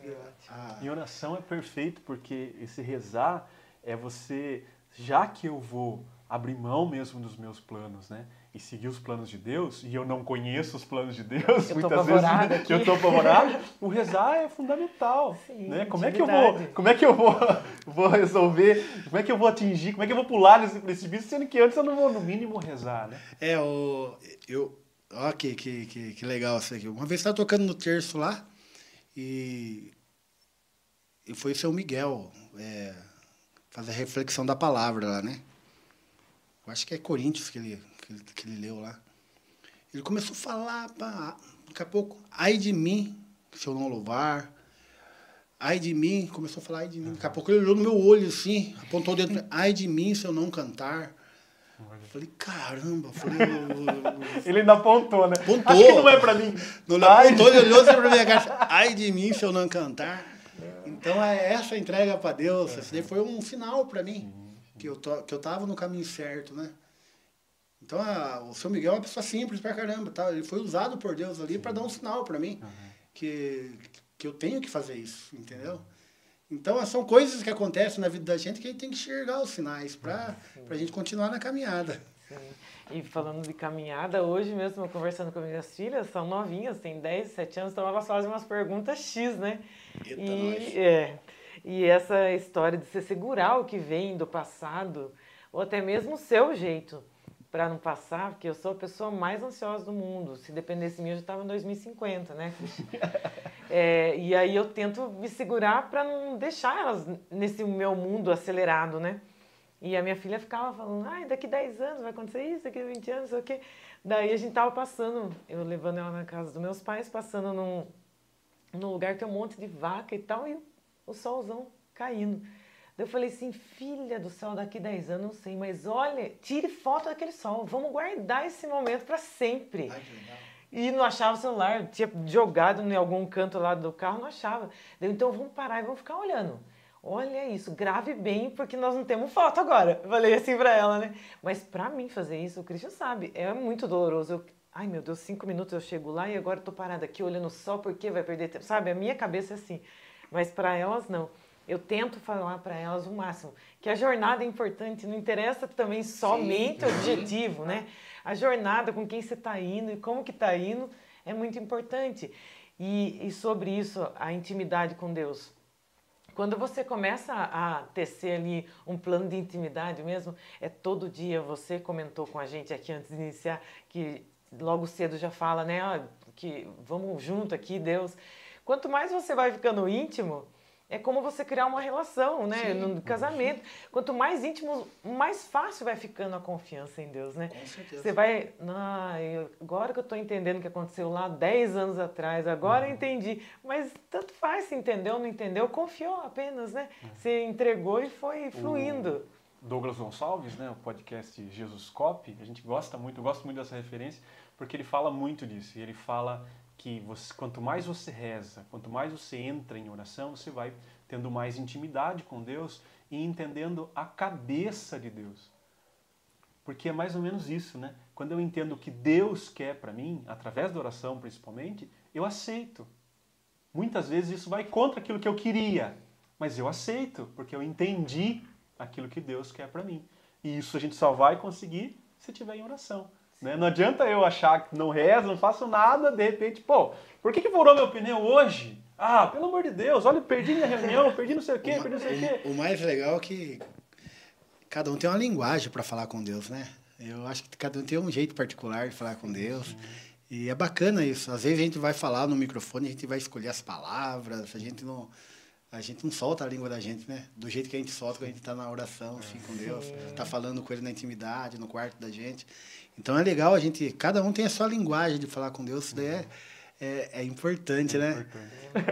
a- E oração é perfeito porque esse rezar é você, já que eu vou abrir mão mesmo dos meus planos, né? E seguir os planos de Deus, e eu não conheço os planos de Deus, Eu muitas vezes [laughs] aqui. eu tô apavorado, o rezar é [laughs] fundamental, Sim, né? Como é que eu vou, como é que eu vou, [laughs] vou resolver, como é que eu vou atingir, como é que eu vou pular nesse precipício, sendo que antes eu não vou no mínimo rezar, né? É, o, eu. Ó, que, que, que, que legal isso aqui. Uma vez estava tocando no terço lá e. E foi o seu Miguel é, fazer a reflexão da palavra lá, né? Eu acho que é Coríntios que ele, que ele, que ele leu lá. Ele começou a falar, pá, daqui a pouco, ai de mim, se eu não louvar. Ai de mim, começou a falar ai de mim. Daqui a pouco ele olhou no meu olho assim, apontou o dedo, ai de mim se eu não cantar. Eu falei, caramba, eu falei, eu- Ele ainda apontou, né? Apontou. Acho que não é pra mim. não Ai, apontou, ele olhou assim pra minha cara, ai de mim se eu não cantar. Então é essa entrega para Deus, isso daí foi um sinal para mim, que eu, tô, que eu tava no caminho certo, né? Então a- o seu Miguel é uma pessoa simples pra caramba, tá? ele foi usado por Deus ali para dar um sinal para mim, que, que eu tenho que fazer isso, entendeu? Então são coisas que acontecem na vida da gente que a gente tem que enxergar os sinais para a gente continuar na caminhada. Sim. E falando de caminhada, hoje mesmo eu conversando com minhas filhas, são novinhas, têm 10, 7 anos, então elas fazem umas perguntas X, né? Eita, e, nós. é, e essa história de você segurar o que vem do passado, ou até mesmo o seu jeito, para não passar, porque eu sou a pessoa mais ansiosa do mundo. Se dependesse de mim, eu já estava em 2050, né? [laughs] É, e aí eu tento me segurar para não deixar elas nesse meu mundo acelerado, né? E a minha filha ficava falando, ai, daqui 10 anos vai acontecer isso, daqui 20 anos, sei o quê. Daí a gente tava passando, eu levando ela na casa dos meus pais, passando num, num lugar que tem um monte de vaca e tal, e o solzão caindo. Eu falei assim, filha do céu, daqui 10 anos, não sei, mas olha, tire foto daquele sol, vamos guardar esse momento para sempre. Ai. E não achava o celular, tinha jogado em algum canto lá do carro, não achava. Daí, então vamos parar e vamos ficar olhando. Olha isso, grave bem, porque nós não temos foto agora. Eu Falei assim pra ela, né? Mas pra mim fazer isso, o Christian sabe, é muito doloroso. Eu, ai meu Deus, cinco minutos eu chego lá e agora eu tô parada aqui olhando só porque vai perder tempo. Sabe, a minha cabeça é assim. Mas pra elas, não. Eu tento falar pra elas o máximo. Que a jornada é importante, não interessa também somente o objetivo, né? A jornada, com quem você está indo e como que está indo, é muito importante. E, e sobre isso, a intimidade com Deus. Quando você começa a tecer ali um plano de intimidade mesmo, é todo dia. Você comentou com a gente aqui antes de iniciar que logo cedo já fala, né? ó, que vamos junto aqui, Deus. Quanto mais você vai ficando íntimo, é como você criar uma relação, né? No casamento. Quanto mais íntimo, mais fácil vai ficando a confiança em Deus, né? Com certeza. Você vai, ah, agora que eu estou entendendo o que aconteceu lá 10 anos atrás, agora eu entendi. Mas tanto faz se entendeu ou não entendeu, confiou apenas, né? Você entregou e foi fluindo. Douglas Gonçalves, né, o podcast Jesus Cop, a gente gosta muito, eu gosto muito dessa referência, porque ele fala muito disso. E ele fala que você, quanto mais você reza, quanto mais você entra em oração, você vai tendo mais intimidade com Deus e entendendo a cabeça de Deus. Porque é mais ou menos isso, né? Quando eu entendo o que Deus quer para mim, através da oração principalmente, eu aceito. Muitas vezes isso vai contra aquilo que eu queria, mas eu aceito, porque eu entendi aquilo que Deus quer para mim. E isso a gente só vai conseguir se tiver em oração. Né? Não adianta eu achar que não rezo, não faço nada, de repente, pô, por que, que furou meu pneu hoje? Ah, pelo amor de Deus, olha, perdi minha reunião, perdi não sei o quê, perdi não sei o quê. O, mais legal é que cada um tem uma linguagem para falar com Deus, né? Eu acho que cada um tem um jeito particular de falar com Deus. E é bacana isso. Às vezes a gente vai falar no microfone, a gente vai escolher as palavras, a gente não a gente não solta a língua da gente, né? Do jeito que a gente solta quando a gente está na oração, assim, com Deus, tá falando com ele na intimidade, no quarto da gente. Então é legal a gente, cada um tem a sua linguagem de falar com Deus, isso daí é, é, é importante, né?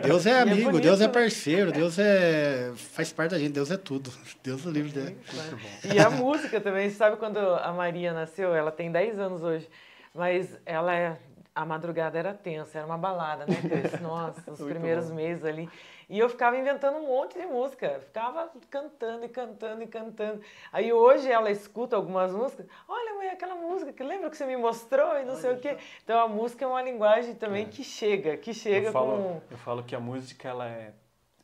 Deus é é amigo, bonito, Deus é né? parceiro, Deus é faz parte da gente, Deus é tudo. [laughs] Deus o livre, né? E a música também, sabe quando a Maria nasceu? Ela tem 10 anos hoje, mas ela é. A madrugada era tensa, era uma balada, né, [laughs] Cris? Nossa, os primeiros bom. meses ali. E eu ficava inventando um monte de música, ficava cantando e cantando e cantando. Aí hoje ela escuta algumas músicas, olha, mãe, aquela música que lembra que você me mostrou e não sei o quê. Então a música é uma linguagem também que chega, que chega eu falo, com. eu falo que a música ela é,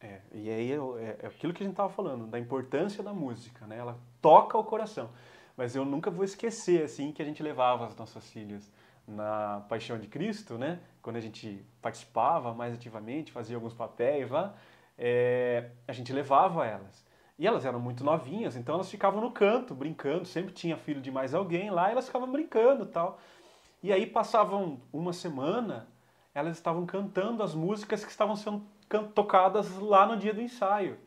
é e aí é, é- é aquilo que a gente estava falando da importância da música né ela toca o coração mas eu nunca vou esquecer assim que a gente levava as nossas filhas na Paixão de Cristo né? Quando a gente participava mais ativamente fazia alguns papéis lá é, a gente levava elas. E elas eram muito novinhas então elas ficavam no canto brincando sempre tinha filho de mais alguém lá e elas ficavam brincando tal. E aí passavam uma semana elas estavam cantando as músicas que estavam sendo tocadas lá no dia do ensaio.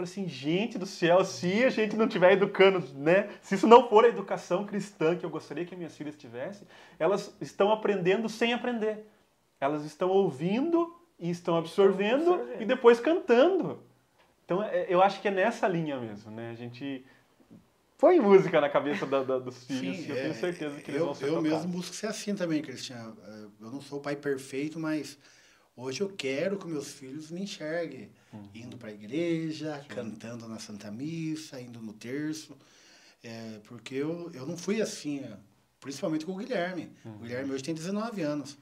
Falei assim, gente do céu, se a gente não estiver educando, né? Se isso não for a educação cristã que eu gostaria que minhas filhas tivessem, elas estão aprendendo sem aprender. Elas estão ouvindo e estão absorvendo, absorvendo. e depois cantando. Então é- eu acho que é nessa linha mesmo, né? A gente põe música na cabeça da- da- dos filhos, Sim, eu é, tenho certeza que eles eu, vão ser Eu tocados. mesmo busco ser assim também, Cristiano. Eh, Eu não sou o pai perfeito, mas hoje eu quero que meus filhos me enxerguem. Uhum. Indo para a igreja, cantando na Santa Missa, indo no terço. É, porque eu, eu não fui assim, eh, principalmente com o Guilherme. Uhum. O Guilherme hoje tem 19 anos.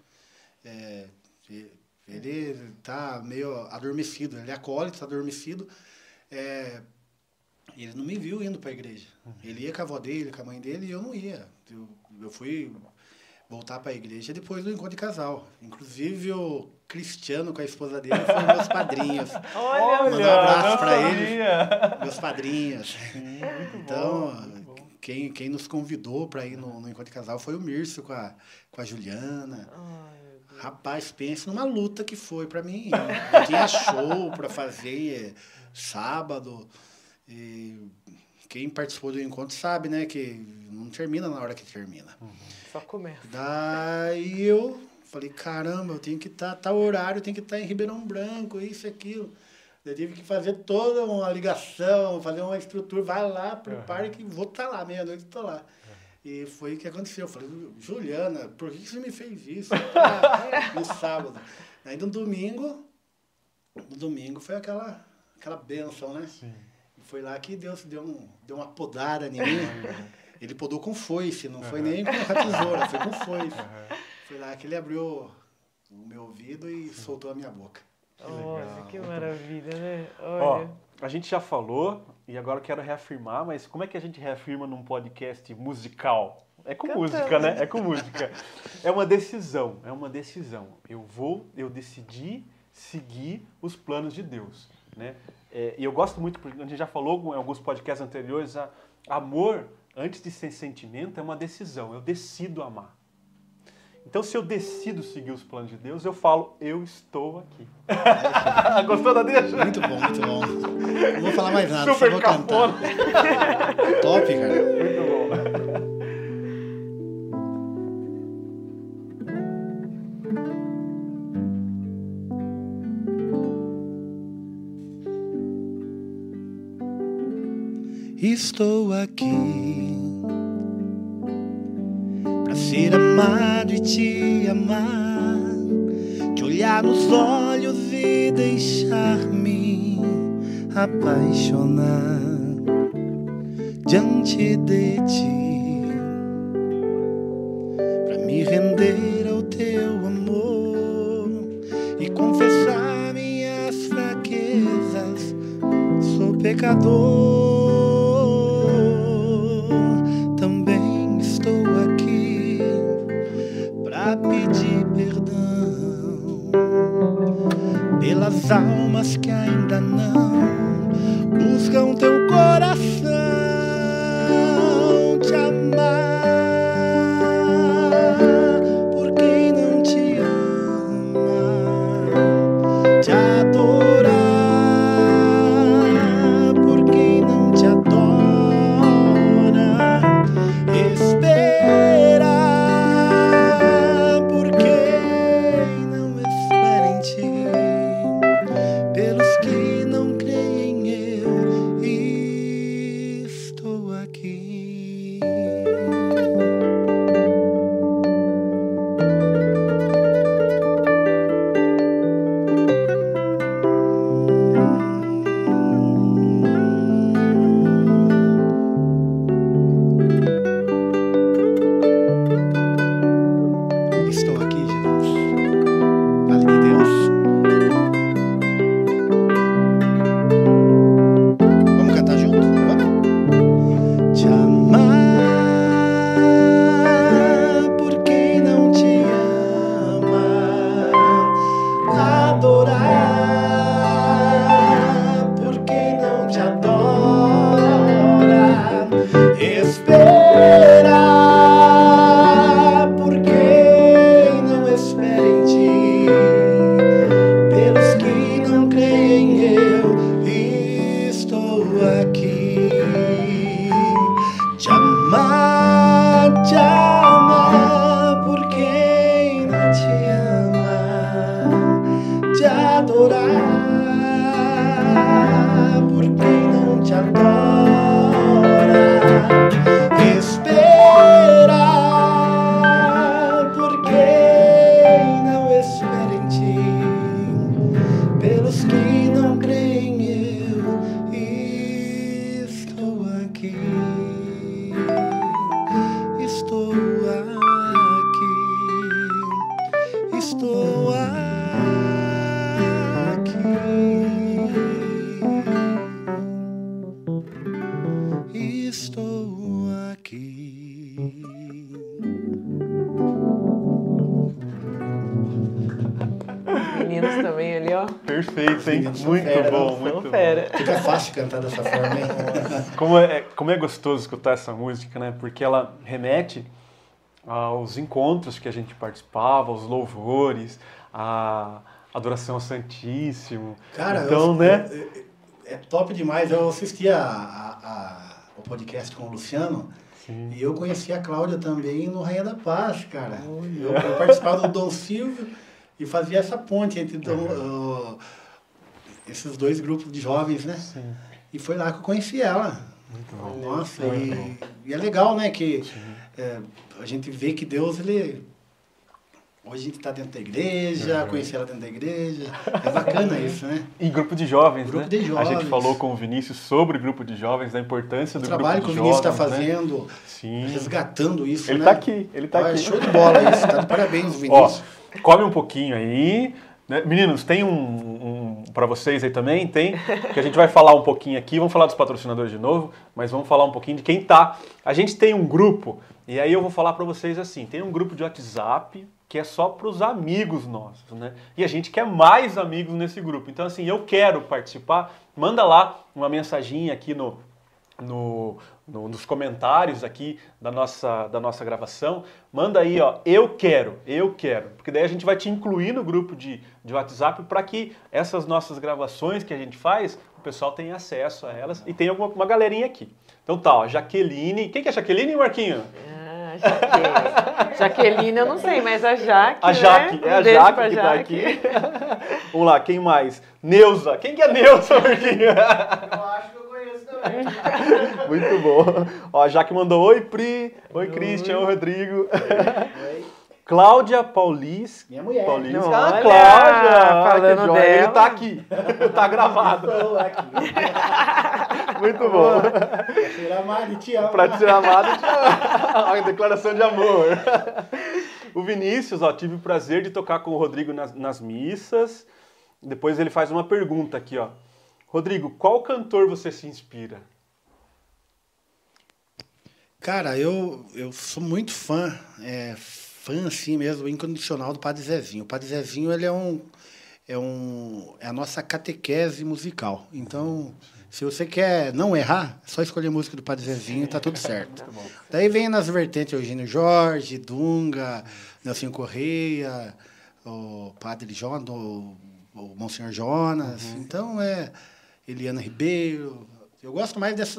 É, ele tá meio adormecido, ele é acólito, tá adormecido. É, ele não me viu indo para a igreja. Ele ia com a avó dele, com a mãe dele, e eu não ia. Eu, eu fui voltar para a igreja depois do encontro de casal. Inclusive o Cristiano com a esposa dele foram meus [laughs] padrinhos. Olha, Mandar um abraço pra eles. Meus padrinhos. [laughs] Muito Então, bom, quem, quem nos convidou para ir no, no encontro de casal foi o Mírcio com a, com a Juliana. Ai. Rapaz, pensa numa luta que foi para mim. Eu tinha show para fazer sábado. E quem participou do encontro sabe, né, que não termina na hora que termina. Só começa. Daí eu falei, caramba, eu tenho que estar, tá, horário, eu tenho que estar em Ribeirão Branco, isso e aquilo. Eu tive que fazer toda uma ligação, fazer uma estrutura, vai lá, prepare que vou estar lá, meia-noite estou lá. E foi o que aconteceu. Eu falei, Juliana, por que você me fez isso? Ah, no sábado. Aí no domingo, no domingo foi aquela, aquela benção, né? Sim. E foi lá que Deus deu, um, deu uma podada em mim. Ele podou com foice, não foi nem com a tesoura, foi com foice. Foi lá que ele abriu o meu ouvido e soltou a minha boca. Olha, legal. que maravilha, né? Ó, Olha. a gente já falou e agora eu quero reafirmar, mas como é que a gente reafirma num podcast musical? É com Cantando. música, né? É com música. É uma decisão, é uma decisão. Eu vou, eu decidi seguir os planos de Deus, né? é, e eu gosto muito, porque a gente já falou em alguns podcasts anteriores, a, amor, antes de ser sentimento, é uma decisão. Eu decido amar. Então, se eu decido seguir os planos de Deus, eu falo, eu estou aqui. [laughs] Gostou da deixa? Muito bom, muito bom. Não vou falar mais nada, Super só vou cantar. [laughs] Top, cara. Muito bom. Estou aqui ser amado e te amar, te olhar nos olhos e deixar-me apaixonar diante de ti, para me render ao teu amor e confessar minhas fraquezas. Sou pecador, pelas almas que ainda cantar dessa forma, hein? [laughs] Como é, como é gostoso escutar essa música, né? Porque ela remete aos encontros que a gente participava, aos louvores, à adoração ao Santíssimo. Cara, então, eu- né? É, é top demais. Eu assisti a, a- a- o podcast com o Luciano Sim. e eu conheci a Cláudia também no Rainha da Paz, cara. Eu, eu participava do Dom Silvio e fazia essa ponte entre Dom- o- esses dois grupos de jovens, né? Sim. E foi lá que eu conheci ela. Muito bom. Nossa, Muito e, bom. e é legal, né? Que é, a gente vê que Deus, ele. Hoje a gente está dentro da igreja, Uhum. conhecer ela dentro da igreja. É bacana isso, né? E grupo de jovens, Grupo né? de A gente jovens. falou com o Vinícius sobre o grupo de jovens, da importância O do trabalho que grupo o de Vinícius está jovens, né? fazendo, Sim. resgatando isso, Ele né? tá aqui, ele tá Ah, aqui. Show de bola isso, tá de parabéns, Ó, Vinícius. come um pouquinho aí. né? Meninos, tem um para vocês aí também? Tem? Que a gente vai falar um pouquinho aqui. Vamos falar dos patrocinadores de novo, mas vamos falar um pouquinho de quem tá. A gente tem um grupo, e aí eu vou falar para vocês assim: tem um grupo de WhatsApp que é só para os amigos nossos, né? E a gente quer mais amigos nesse grupo. Então, assim, eu quero participar. Manda lá uma mensaginha aqui no, no, no, nos comentários aqui da nossa, da nossa gravação. Manda aí, ó, eu quero, eu quero. Porque daí a gente vai te incluir no grupo de, de WhatsApp para que essas nossas gravações que a gente faz, o pessoal tenha acesso a elas. E tem alguma, uma galerinha aqui. Então tá, ó, Jaqueline. Quem que é Jaqueline, Marquinho? Ah, Jaque. [laughs] Jaqueline, eu não sei, mas a Jaque. A Jaque, né? é a Um Jaque pra que tá aqui. [laughs] Vamos lá, quem mais? Neuza. Quem que é Neuza, Marquinho? Eu [laughs] acho que eu conheço também. [laughs] Muito bom. Ó, a Jaque mandou oi, Pri. Oi, Christian. Oi, Rodrigo. Cláudia Paulis. Minha mulher. Paulis. Olha, ah, Cláudia. Ai, que falando joia. Ele dela. tá aqui. tá gravado. Estou aqui. [laughs] Muito bom. Será Mari, te amo. pra te amado, te amo. A declaração de amor. O Vinícius, ó, tive o prazer de tocar com o Rodrigo nas, nas missas. Depois ele faz uma pergunta aqui, ó. Rodrigo, qual cantor você se inspira? Cara, eu, eu sou muito fã, é, fã assim mesmo, incondicional do Padre Zezinho. O Padre Zezinho, ele é um, é um, é a nossa catequese musical. Então, se você quer não errar, é só escolher a música do Padre Zezinho e tá tudo certo. Daí vem nas vertentes Eugênio Jorge, Dunga, Nelson Correia, o Padre Jonas, o, o Monsenhor Jonas. Então, é Eliana Ribeiro. Eu gosto mais desses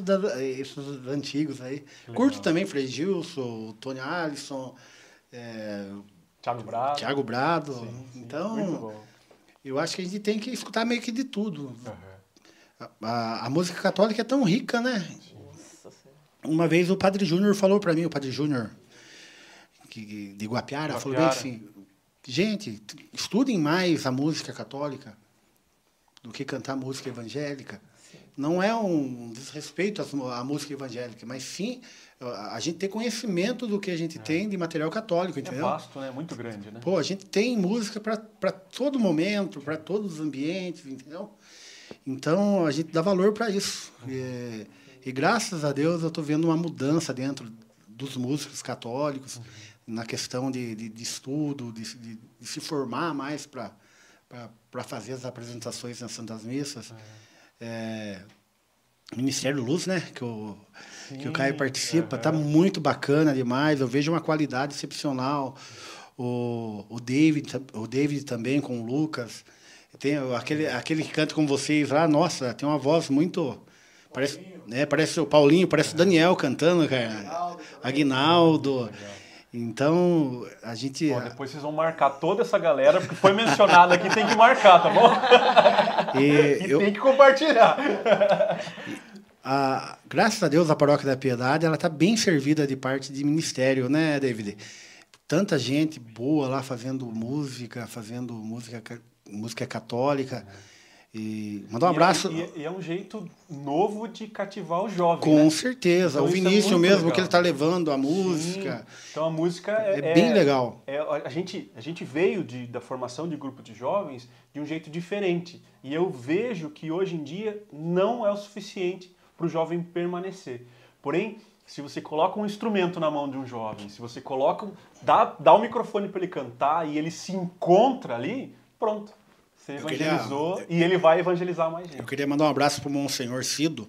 esses antigos aí. Curto também Frei Gilson, Tony Alisson, é, Thiago Bravo. Thiago Brado. Muito então, bom. eu acho que a gente tem que escutar meio que de tudo. Aham. A, a- a música católica é tão rica, né? Nossa Senhora. Uma vez o Padre Júnior falou para mim, o Padre Júnior que- de Guapiara, falou bem Guapiara. assim, gente, estudem mais a música católica do que cantar música evangélica. Não é um desrespeito à música evangélica, mas sim a gente ter conhecimento do que a gente tem de material católico, É entendeu? vasto, né? Muito grande, né? Pô, a gente tem música para todo momento, para todos os ambientes, entendeu? Então, a gente dá valor para isso. E, e graças a Deus eu estou vendo uma mudança dentro dos músicos católicos, na questão de, de, de estudo, de, de, de se formar mais para fazer as apresentações nas Santas Missas. É, Ministério Luz, né? Que o, que o Caio participa, tá aham. muito bacana demais. Eu vejo uma qualidade excepcional. O, o David, o David também com o Lucas. Tem aquele, aquele que canta com vocês lá, nossa, tem uma voz muito. Parece, né, parece o Paulinho, parece o Daniel cantando, cara. Aguinaldo. Então, a gente. Ó, depois vocês vão marcar toda essa galera, porque foi mencionado aqui, tem que marcar, tá bom? e [laughs] E eu- tem que compartilhar. a- graças a Deus, a Paróquia da Piedade ela está bem servida de parte de ministério, né, David? Tanta gente boa lá fazendo música, fazendo música, ca- música católica. E mandar um E é- abraço. E, é- e é um jeito novo de cativar o jovem. Com né? certeza. Então o é Vinícius muito mesmo, legal. que ele está levando a Sim. música. Então a música é, É bem legal. é- a, gente, a gente veio de, da formação de grupo de jovens de um jeito diferente. E eu vejo que hoje em dia não é o suficiente para o jovem permanecer. Porém, se você coloca um instrumento na mão de um jovem, se você coloca, um- dá, dá o microfone para ele cantar e ele se encontra ali, pronto. Você Eu queria- evangelizou e ele vai evangelizar mais gente. Eu queria mandar um abraço pro Monsenhor Cido,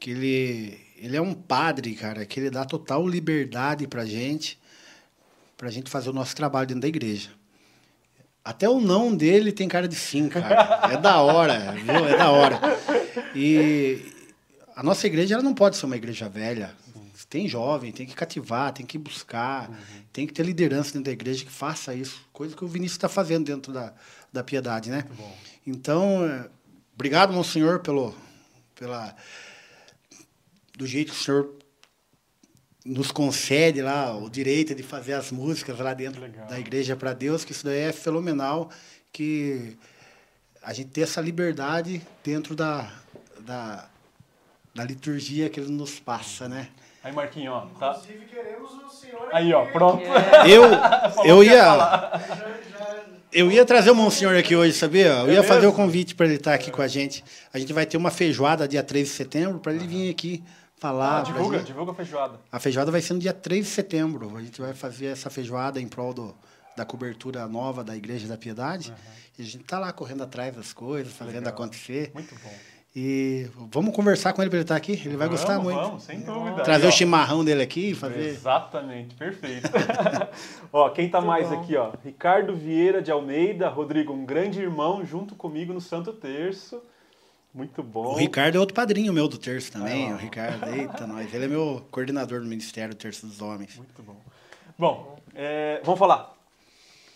que ele, ele é um padre, cara, que ele dá total liberdade pra gente, pra gente fazer o nosso trabalho dentro da igreja. Até o não dele tem cara de sim, cara. É da hora, viu? É da hora. E a nossa igreja ela não pode ser uma igreja velha. Tem jovem, tem que cativar, tem que buscar, tem que ter liderança dentro da igreja que faça isso. Coisa que o Vinícius está fazendo dentro da, da piedade, né? Então, é, obrigado, Monsenhor, pelo, pela, do jeito que o senhor nos concede lá o direito de fazer as músicas lá dentro Legal. da igreja para Deus, que isso daí é fenomenal, que a gente ter essa liberdade dentro da, da, da liturgia que ele nos passa, né? Aí, Marquinho, ó, tá? Inclusive, queremos o senhor Aí, ó, pronto. [laughs] Eu, eu que ia ia, Já, já eu ia trazer o Monsenhor aqui hoje, sabia? Eu É ia fazer o convite para ele estar aqui com a gente. A gente vai ter uma feijoada dia 3 de setembro para ele vir aqui falar. Ah, divulga, divulga a feijoada. A feijoada vai ser no dia 3 de setembro. A gente vai fazer essa feijoada em prol do, da cobertura nova da Igreja da Piedade. E a gente tá lá correndo atrás das coisas, fazendo Legal. acontecer. Muito bom. E vamos conversar com ele para ele estar aqui. Ele vai Vamos, gostar muito. Vamos, sem dúvida. Trazer o ó. chimarrão dele aqui e fazer. Exatamente, perfeito. [laughs] ó, quem tá Muito mais bom. aqui, ó? Ricardo Vieira de Almeida, Rodrigo, um grande irmão junto comigo no Santo Terço. Muito bom. O Ricardo é outro padrinho meu do terço também. Ah, o Ricardo, eita, [laughs] nós. Ele é meu coordenador do Ministério do Terço dos Homens. Muito bom. Bom, é, vamos falar.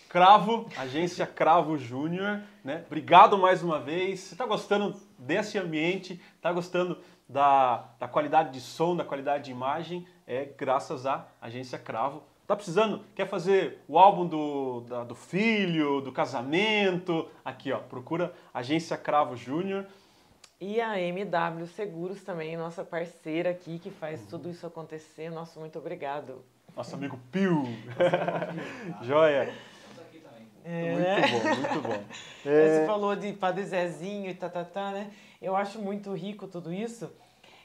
Cravo, agência Cravo Júnior, né? Obrigado mais uma vez. Você está gostando desse ambiente? Está gostando da, da qualidade de som, da qualidade de imagem? É graças à agência Cravo. Tá precisando? Quer fazer o álbum do, da- do filho, do casamento? Aqui, ó, procura agência Cravo Júnior. E a MW Seguros também, nossa parceira aqui, que faz tudo isso acontecer. Nosso muito obrigado. Nosso amigo Pio. [laughs] Joia. É, Muito né? bom, muito bom. [laughs] Você É, falou de Padre Zezinho e tatatá, né? Eu acho muito rico tudo isso.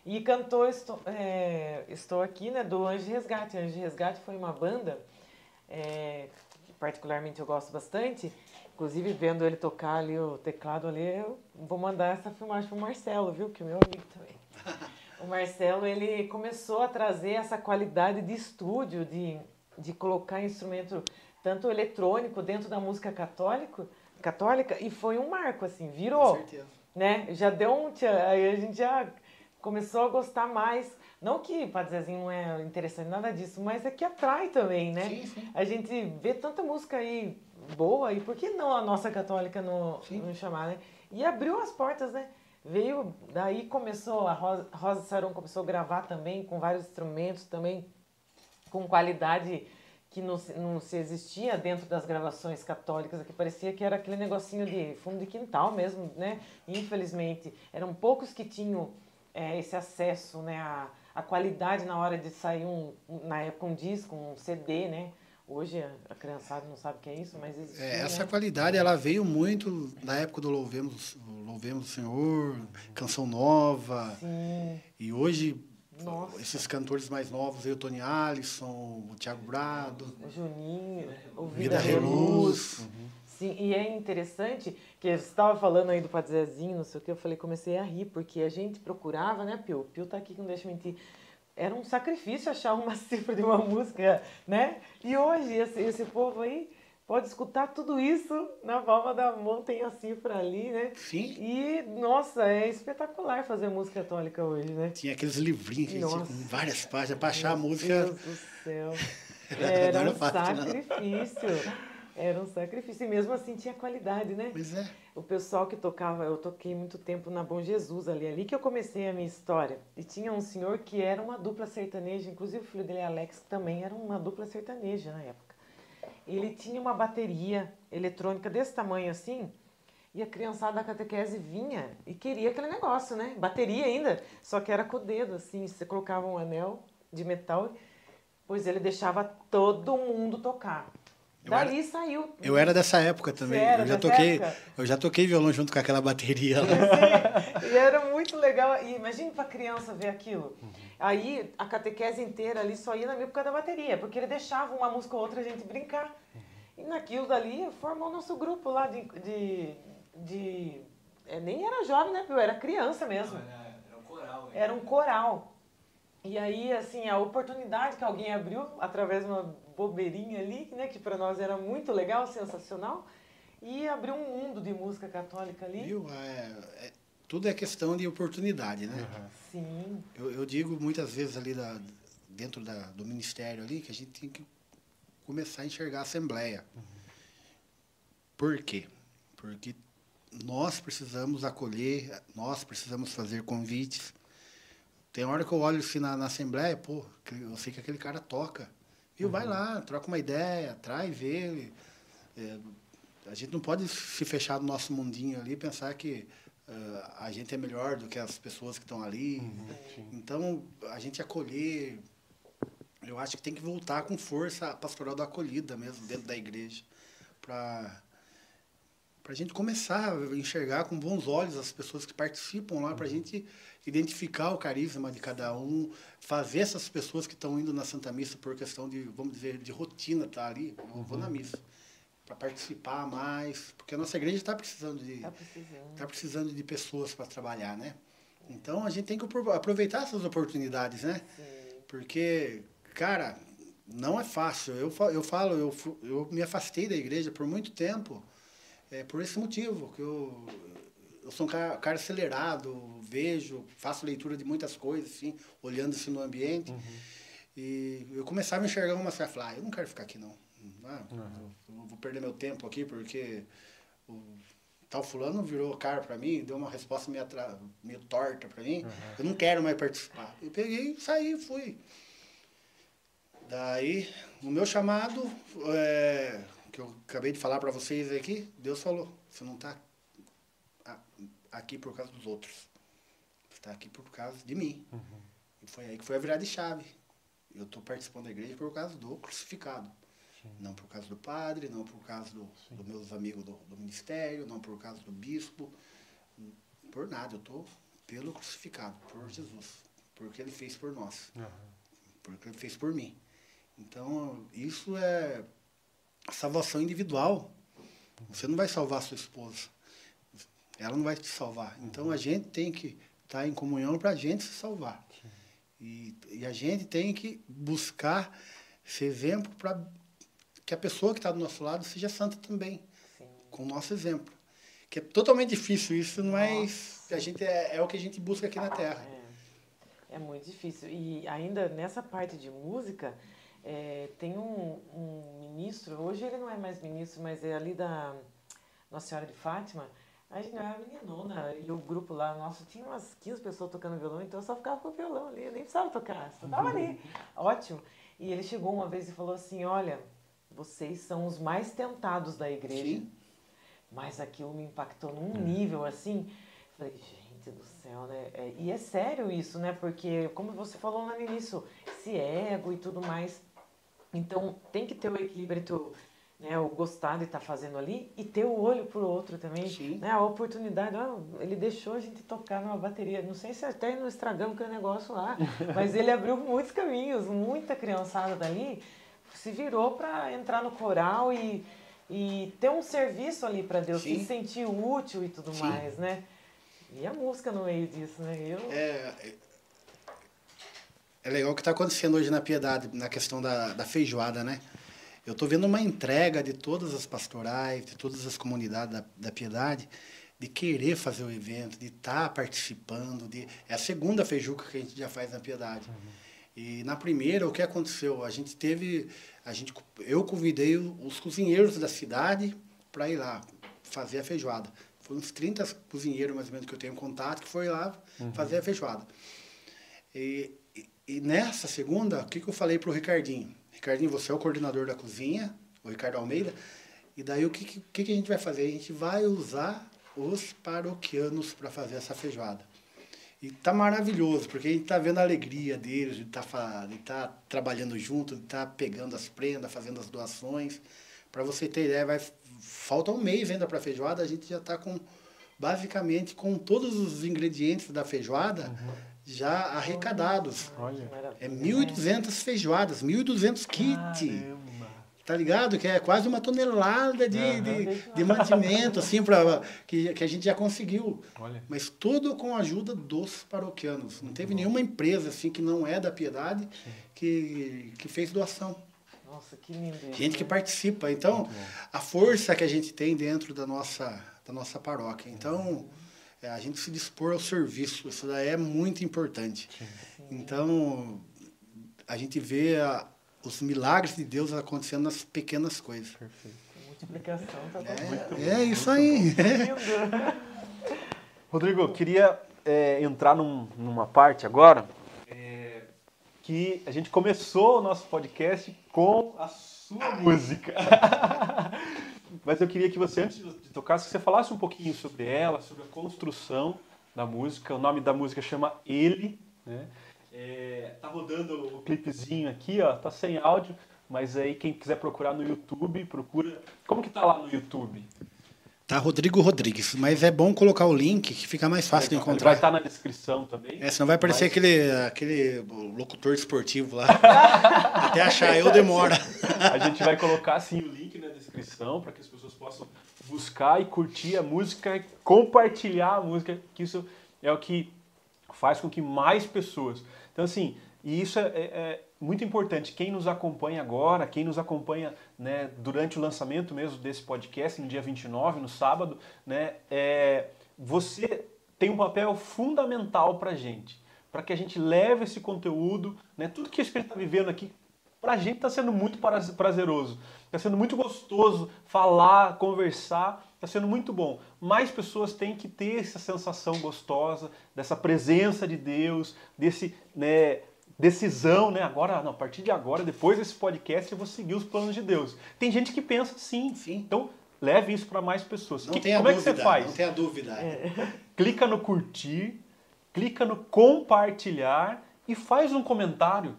E cantou Estou, é, estou Aqui, né? Do Anjo de Resgate. Anjo de Resgate foi uma banda é, que particularmente eu gosto bastante. Inclusive, vendo ele tocar ali o teclado ali, eu vou mandar essa filmagem pro Marcelo, viu? Que é meu amigo também. [laughs] O Marcelo, ele começou a trazer essa qualidade de estúdio, de, de colocar instrumento tanto eletrônico dentro da música católico, católica, e foi um marco, assim, virou certeza. né? Já deu um tchan, aí a gente já começou a gostar mais. Não que Padre Zezinho não é interessante, nada disso, mas é que atrai também, né? Sim, sim. A gente vê tanta música aí boa, e por que não a nossa católica não, não chamar, né? E abriu as portas, né? Veio, daí começou, a Rosa, Rosa Saron começou a gravar também, com vários instrumentos também, com qualidade que não, se- não se existia dentro das gravações católicas, que parecia que era aquele negocinho de fundo de quintal mesmo, né? Infelizmente, eram poucos que tinham é, esse acesso, né? A, a qualidade na hora de sair um, na época, um disco, um CD, né? Hoje a, a criançada não sabe o que é isso, mas existia, É, essa né? qualidade ela veio muito na época do Louvemos, Louvemos o Senhor, Canção Nova. Sim, E hoje, Nossa. esses cantores mais novos, aí, o Tony Alisson, o Thiago Brado, o Juninho, o Vida Vida, Reluz. Reluz. Sim, e é interessante que você estava falando aí do Padre Zezinho, não sei o que, eu falei, comecei a rir, porque a gente procurava, né, Pio? Pio tá aqui, não deixa mentir. Era um sacrifício achar uma [laughs] cifra de uma música, né? E hoje, esse, esse povo aí pode escutar tudo isso na palma da mão, tem a cifra ali, né? Sim. E, nossa, é espetacular fazer música católica hoje, né? Tinha aqueles livrinhos que Nossa. tinha com várias páginas para achar a Meu música. Deus do céu. [laughs] Era era um fácil, não. sacrifício. Era um sacrifício. E mesmo assim tinha qualidade, né? Pois é. O pessoal que tocava, eu toquei muito tempo na Bom Jesus ali, ali que eu comecei a minha história. E tinha um senhor que era uma dupla sertaneja, inclusive o filho dele, Alex, também era uma dupla sertaneja na época. Ele tinha uma bateria eletrônica desse tamanho assim, e a criançada da catequese vinha e queria aquele negócio, né? Bateria ainda, só que era com o dedo, assim, você colocava um anel de metal, pois ele deixava todo mundo tocar. Eu Dali saiu. Eu era dessa época também. Era eu já toquei, época? eu já toquei violão junto com aquela bateria lá. Sim, e era muito legal. E imagine para criança ver aquilo. Aí a catequese inteira ali só ia na minha por causa da bateria, porque ele deixava uma música ou outra a gente brincar. E naquilo dali formou o nosso grupo lá de. de, de é, nem era jovem, né? Eu era criança mesmo. Era, era um coral. hein? Era um coral. E aí, assim, a oportunidade que alguém abriu através de uma bobeirinha ali, né? Que para nós era muito legal, sensacional. E abriu um mundo de música católica ali. Viu? É, é- tudo é questão de oportunidade, né? Sim. Eu, eu digo muitas vezes ali da, dentro da, do ministério ali que a gente tem que começar a enxergar a Assembleia. Por quê? Porque nós precisamos acolher, nós precisamos fazer convites. Tem hora que eu olho assim na, na Assembleia, pô, eu sei que aquele cara toca. Viu? Vai lá, troca uma ideia, traz ele. É, a gente não pode se fechar no nosso mundinho ali e pensar que ah, a gente é melhor do que as pessoas que estão ali. Então, a gente acolher, eu acho que tem que voltar com força a pastoral da acolhida mesmo, dentro da igreja, para a gente começar a enxergar com bons olhos as pessoas que participam lá, para a gente identificar o carisma de cada um, fazer essas pessoas que estão indo na Santa Missa por questão de, vamos dizer, de rotina, tá ali, eu vou na missa. para participar mais, porque a nossa igreja está precisando de Tá precisando. tá precisando de pessoas para trabalhar, né? Então a gente tem que apro- aproveitar essas oportunidades, né? Sim. Porque, cara, não é fácil. Eu, eu falo, eu, eu me afastei da igreja por muito tempo é, por esse motivo, que eu, eu sou um cara, cara acelerado, vejo, faço leitura de muitas coisas, assim, olhando assim no ambiente. E eu começava a enxergar uma e falar, ah, eu não quero ficar aqui não. Ah, eu, eu vou perder meu tempo aqui porque o tal fulano virou cara para mim, deu uma resposta meio, atra- meio torta para mim. Eu não quero mais participar. Eu peguei, saí, fui. Daí, no meu chamado, é, que eu acabei de falar para vocês aqui, Deus falou, você não está aqui por causa dos outros. Você está aqui por causa de mim. E foi aí que foi a virada de chave. Eu estou participando da igreja por causa do crucificado. Não por causa do padre, não por causa do- dos meus amigos do, do ministério, não por causa do bispo. Por nada, eu estou pelo crucificado, por Jesus. Porque ele fez por nós. Porque ele fez por mim. Então, isso é salvação individual. Você não vai salvar sua esposa. Ela não vai te salvar. Então, a gente tem que estar em comunhão para a gente se salvar. E, e a gente tem que buscar esse exemplo para que a pessoa que está do nosso lado seja santa também, Sim. com o nosso exemplo. Que é totalmente difícil isso, mas a gente é, é o que a gente busca aqui na Terra. É, é muito difícil. E ainda nessa parte de música, é, tem um, um ministro, hoje ele não é mais ministro, mas é ali da Nossa Senhora de Fátima. A gente era meninona e o grupo lá, nosso, tinha umas 15 pessoas tocando violão, então eu só ficava com o violão ali, eu nem precisava tocar, só tava ali. Ótimo. E ele chegou uma vez e falou assim: Olha, vocês são os mais tentados da igreja. Sim. Mas aquilo me impactou num nível assim. Falei, gente do céu, né? É, e é sério isso, né? Porque, como você falou lá no início, esse ego e tudo mais. Então, tem que ter o equilíbrio entre o, né, o gostar de estar fazendo ali e ter o olho pro outro também. Sim. Né? A oportunidade. ó, ele deixou a gente tocar numa bateria. Não sei se até não estragamos aquele negócio lá, [laughs] mas ele abriu muitos caminhos. Muita criançada dali se virou para entrar no coral e, e ter um serviço ali para Deus, Sim. se sentir útil e tudo Sim. mais, né? E a música no meio disso, né? Eu, É, é- legal o que está acontecendo hoje na Piedade, na questão da, da feijoada, né? Eu estou vendo uma entrega de todas as pastorais, de todas as comunidades da, da Piedade, de querer fazer o evento, de estar participando. De, é a segunda feijuca que a gente já faz na Piedade. E na primeira, o que aconteceu? A gente teve. A gente, eu convidei os cozinheiros da cidade para ir lá fazer a feijoada. Foi uns 30 cozinheiros, mais ou menos, que eu tenho contato, que foi lá fazer a feijoada. E, e, nessa segunda, o que, que eu falei para o Ricardinho? Ricardinho, você é o coordenador da cozinha, o Ricardo Almeida, e daí o que, que, que a gente vai fazer? A gente vai usar os paroquianos para fazer essa feijoada. E tá maravilhoso, porque a gente tá vendo a alegria deles, de tá, tá trabalhando junto, de tá pegando as prendas, fazendo as doações. Para você ter ideia, vai, falta um mês ainda para feijoada, a gente já está com, basicamente, com todos os ingredientes da feijoada já arrecadados. Olha. É né? 1.200 feijoadas, 1.200 kits. Caramba. Tá ligado? Que é quase uma tonelada de, Aham. de, de mantimento, assim, pra, que, que a gente já conseguiu. Olha. Mas tudo com a ajuda dos paroquianos. Não teve nenhuma empresa assim que não é da piedade que, que fez doação. Nossa, que lindo. Gente que né? participa. Então, a força que a gente tem dentro da nossa, da nossa paróquia. Então, é, a gente se dispor ao serviço. Isso daí é muito importante. Então, a gente vê a- os milagres de Deus acontecendo nas pequenas coisas. Perfeito. Multiplicação, tá. É, é isso aí. [laughs] Rodrigo, eu queria é, entrar num- numa parte agora é, que a gente começou o nosso podcast com a sua música. [laughs] Mas eu queria que você, antes de tocar, você falasse um pouquinho sobre ela, sobre a construção da música. O nome da música chama Ele. Né? É, tá rodando o clipezinho aqui, ó, tá sem áudio, mas aí quem quiser procurar no YouTube, procura. Como que tá lá no YouTube? Tá Rodrigo Rodrigues, mas é bom colocar o link que fica mais fácil de Ele vai encontrar. estar na descrição também. É, senão vai aparecer aquele, aquele locutor esportivo lá. [laughs] Até achar eu demora. A gente vai colocar assim o link na descrição para que as pessoas possam buscar e curtir a música, compartilhar a música, que isso é o que faz com que mais pessoas. Então assim, e isso é, é- é muito importante. Quem nos acompanha agora, quem nos acompanha né, durante o lançamento mesmo desse podcast, no dia 29, no sábado, né, é, você tem um papel fundamental para gente, para que a gente leve esse conteúdo, né, tudo que a gente está vivendo aqui, para a gente está sendo muito praz- prazeroso, está sendo muito gostoso falar, conversar, está sendo muito bom. Mais pessoas têm que ter essa sensação gostosa, dessa presença de Deus, desse, né, decisão, né? Agora, não, a partir de agora, depois desse podcast, eu vou seguir os planos de Deus. Tem gente que pensa sim, Sim. Então, leve isso para mais pessoas. Não Que- como é que você faz? Não tenha dúvida. [laughs] clica no curtir, clica no compartilhar e faz um comentário.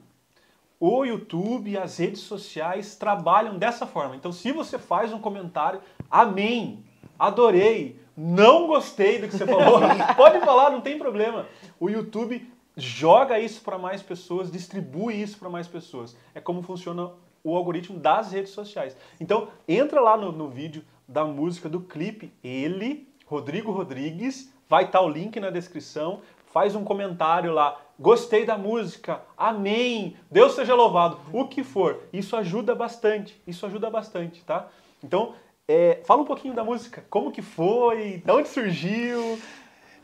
O YouTube e as redes sociais trabalham dessa forma. Então, se você faz um comentário, amém, adorei, não gostei do que você falou, [laughs] pode falar, não tem problema. O YouTube joga isso para mais pessoas, distribui isso para mais pessoas. É como funciona o algoritmo das redes sociais. Então, entra lá no, no vídeo da música, do clipe, ele, Rodrigo Rodrigues, vai estar o link na descrição, faz um comentário lá, gostei da música, amém, Deus seja louvado, o que for. Isso ajuda bastante, isso ajuda bastante, tá? Então, é, fala um pouquinho da música, como que foi, de onde surgiu,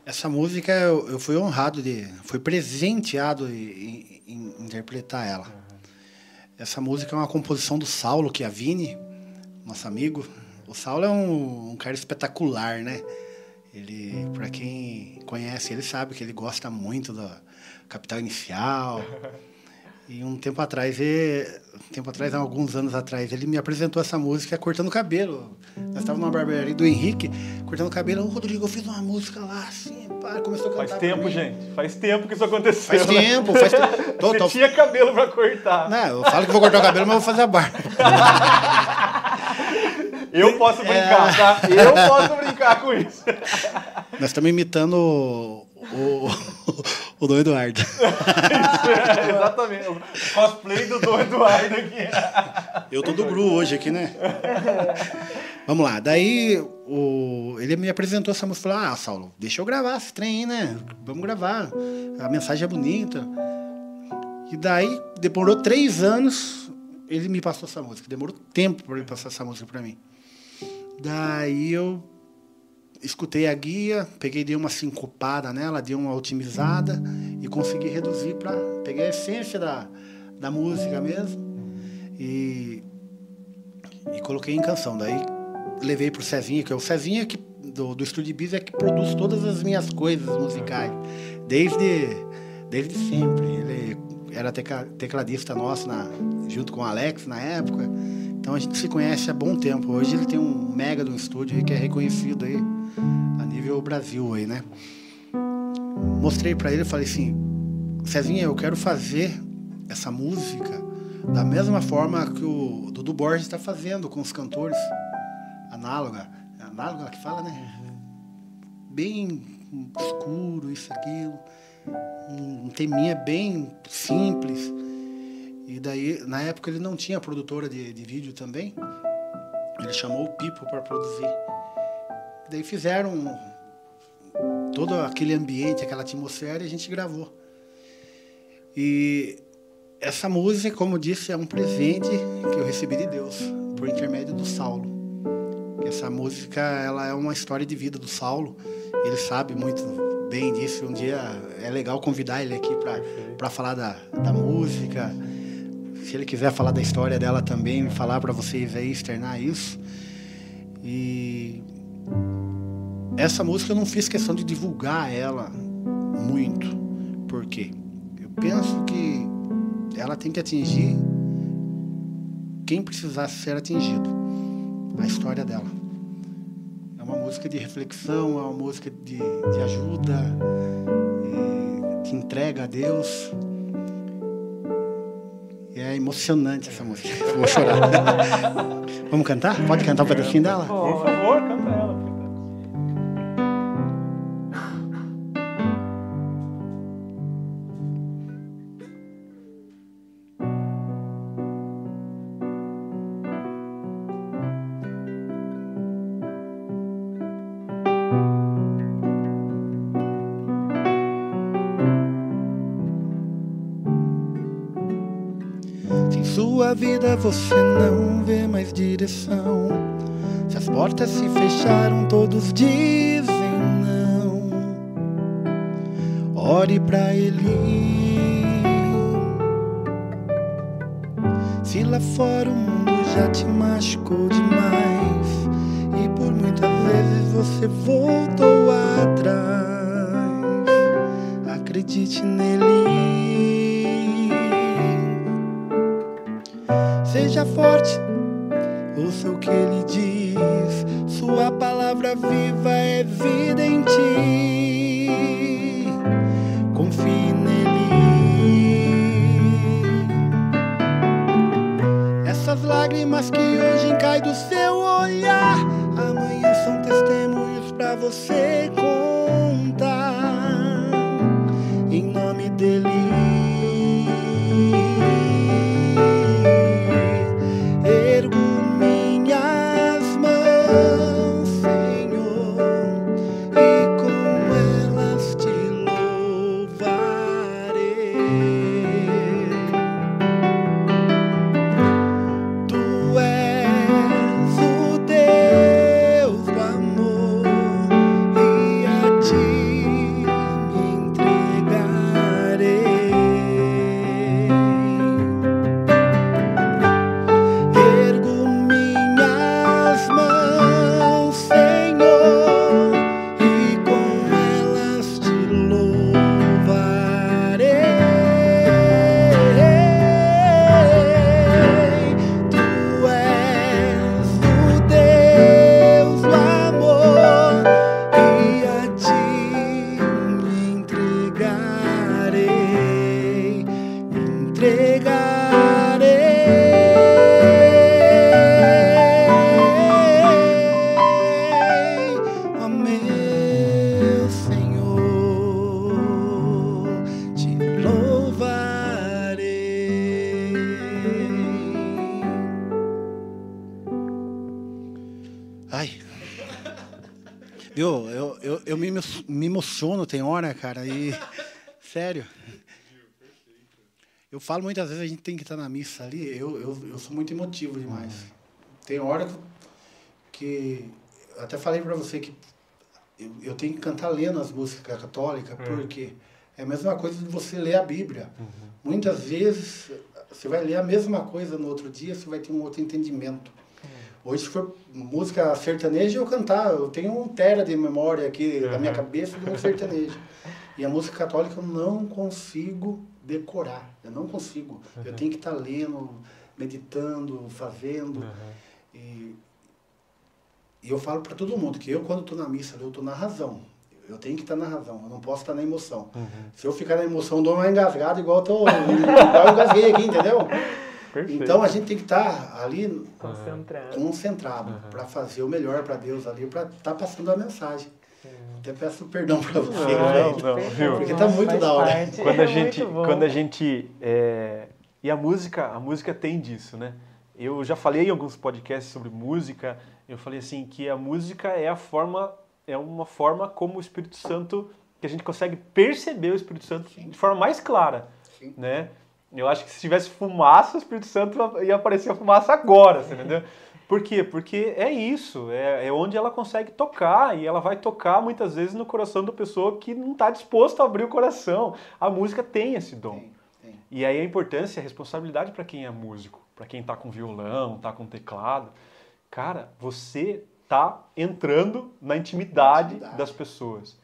Essa música eu, eu fui honrado de. Fui presenteado em, em- interpretar ela. Essa música é uma composição do Saulo Chiavini, nosso amigo. O Saulo é um, um cara espetacular, né? Ele, para quem conhece, ele sabe que ele gosta muito da Capital Inicial. [laughs] E um tempo atrás, ele, um tempo atrás, há alguns anos atrás, ele me apresentou essa música cortando cabelo. Nós estávamos numa barbearia do Henrique, cortando cabelo. Ô, Rodrigo, eu fiz uma música lá, assim, pá, começou a cantar. Faz tempo, gente. Faz tempo que isso aconteceu. Faz né? tempo, faz tempo. [laughs] Tô- Você tô- tinha cabelo pra cortar. Não, eu falo que vou cortar o cabelo, mas vou fazer a barba. [laughs] Eu posso É. brincar, tá? Eu posso brincar com isso. [laughs] Nós estamos imitando o, o, [laughs] o Dom Eduardo. [laughs] É, exatamente. O cosplay do Dom Eduardo aqui. Eu tô do Gru hoje aqui, né? Vamos lá. Daí o, ele me apresentou essa música e falou: Ah, Saulo, deixa eu gravar esse trem aí, né? Vamos gravar. A mensagem é bonita. E daí demorou três anos, ele me passou essa música. Demorou tempo para ele passar essa música para mim. Daí eu escutei a guia, peguei, dei uma sincopada nela, dei uma otimizada e consegui reduzir para pegar a essência da, da música mesmo e, e coloquei em canção. Daí levei pro Cezinha, que é o Cezinha que, do, do Estúdio Bis é que produz todas as minhas coisas musicais, desde, desde sempre. Ele era tecla- tecladista nosso na, junto com o Alex na época. Então a gente se conhece há bom tempo. Hoje ele tem um mega de um estúdio que é reconhecido aí a nível Brasil aí, né? Mostrei para ele falei assim, Cezinha, eu quero fazer essa música da mesma forma que o Dudu Borges está fazendo com os cantores. Análoga. É análoga que fala, né? Bem escuro, isso, aquilo. Um teminha bem simples. E daí, na época, ele não tinha produtora de, de vídeo também. Ele chamou o Pipo para produzir. Daí fizeram todo aquele ambiente, aquela atmosfera e a gente gravou. E essa música, como disse, é um presente que eu recebi de Deus por intermédio do Saulo. Essa música, ela é uma história de vida do Saulo. Ele sabe muito bem disso. Um dia é legal convidar ele aqui para falar da, da música. Se ele quiser falar da história dela também, falar para vocês aí, externar isso. E essa música eu não fiz questão de divulgar ela muito. Por quê? Eu penso que ela tem que atingir quem precisar ser atingido. A história dela. É uma música de reflexão, é uma música de, de ajuda, e que entrega a Deus. E é emocionante essa música. Vou chorar. Vamos cantar? Pode cantar um pedacinho dela? Por favor, canta ela. Vida você não vê mais direção. Se as portas se fecharam, todos dizem não. Ore pra ele. Se lá fora o mundo já te machucou demais e por muitas vezes você voltou atrás, acredite nele. Eu, me, me emociono, tem hora, cara, e. [laughs] Sério. Eu falo muitas vezes a gente tem que estar na missa ali, eu, eu, eu sou muito emotivo demais. Tem hora que. até falei pra você que eu, eu tenho que cantar lendo as músicas católicas, porque é a mesma coisa de você ler a Bíblia. Muitas vezes você vai ler a mesma coisa no outro dia, você vai ter um outro entendimento. Hoje, se for música sertaneja, eu cantar. Eu tenho um tera de memória aqui na minha cabeça de um sertanejo. E a música católica eu não consigo decorar. Eu não consigo. Eu tenho que estar lendo, meditando, fazendo. E, e eu falo para todo mundo que eu, quando estou na missa, eu estou na razão. Eu tenho que estar na razão, eu não posso estar na emoção. Se eu ficar na emoção, eu dou uma engasgada igual eu, tô, [laughs] igual eu engasguei aqui, entendeu? Perfeito. Então a gente tem que estar ali Concentrado. concentrado para fazer o melhor para Deus ali, para estar passando a mensagem. Até peço perdão para você, Não, gente. não, viu? Porque tá muito Faz da hora. parte. quando a É gente quando a gente é, e a música a música tem disso né eu já falei em alguns podcasts sobre música eu falei assim que a música é a forma é uma forma como o Espírito Santo que a gente consegue perceber o Espírito Santo de forma mais clara Sim. né eu acho que se tivesse fumaça o Espírito Santo ia aparecer a fumaça agora você entendeu por quê? Porque é isso, é, é onde ela consegue tocar e ela vai tocar muitas vezes no coração da pessoa que não está disposto a abrir o coração. A música tem esse dom. Tem, tem. E aí a importância a responsabilidade para quem é músico, para quem tá com violão, tá com teclado. Cara, você tá entrando na intimidade, Intimidade. das pessoas.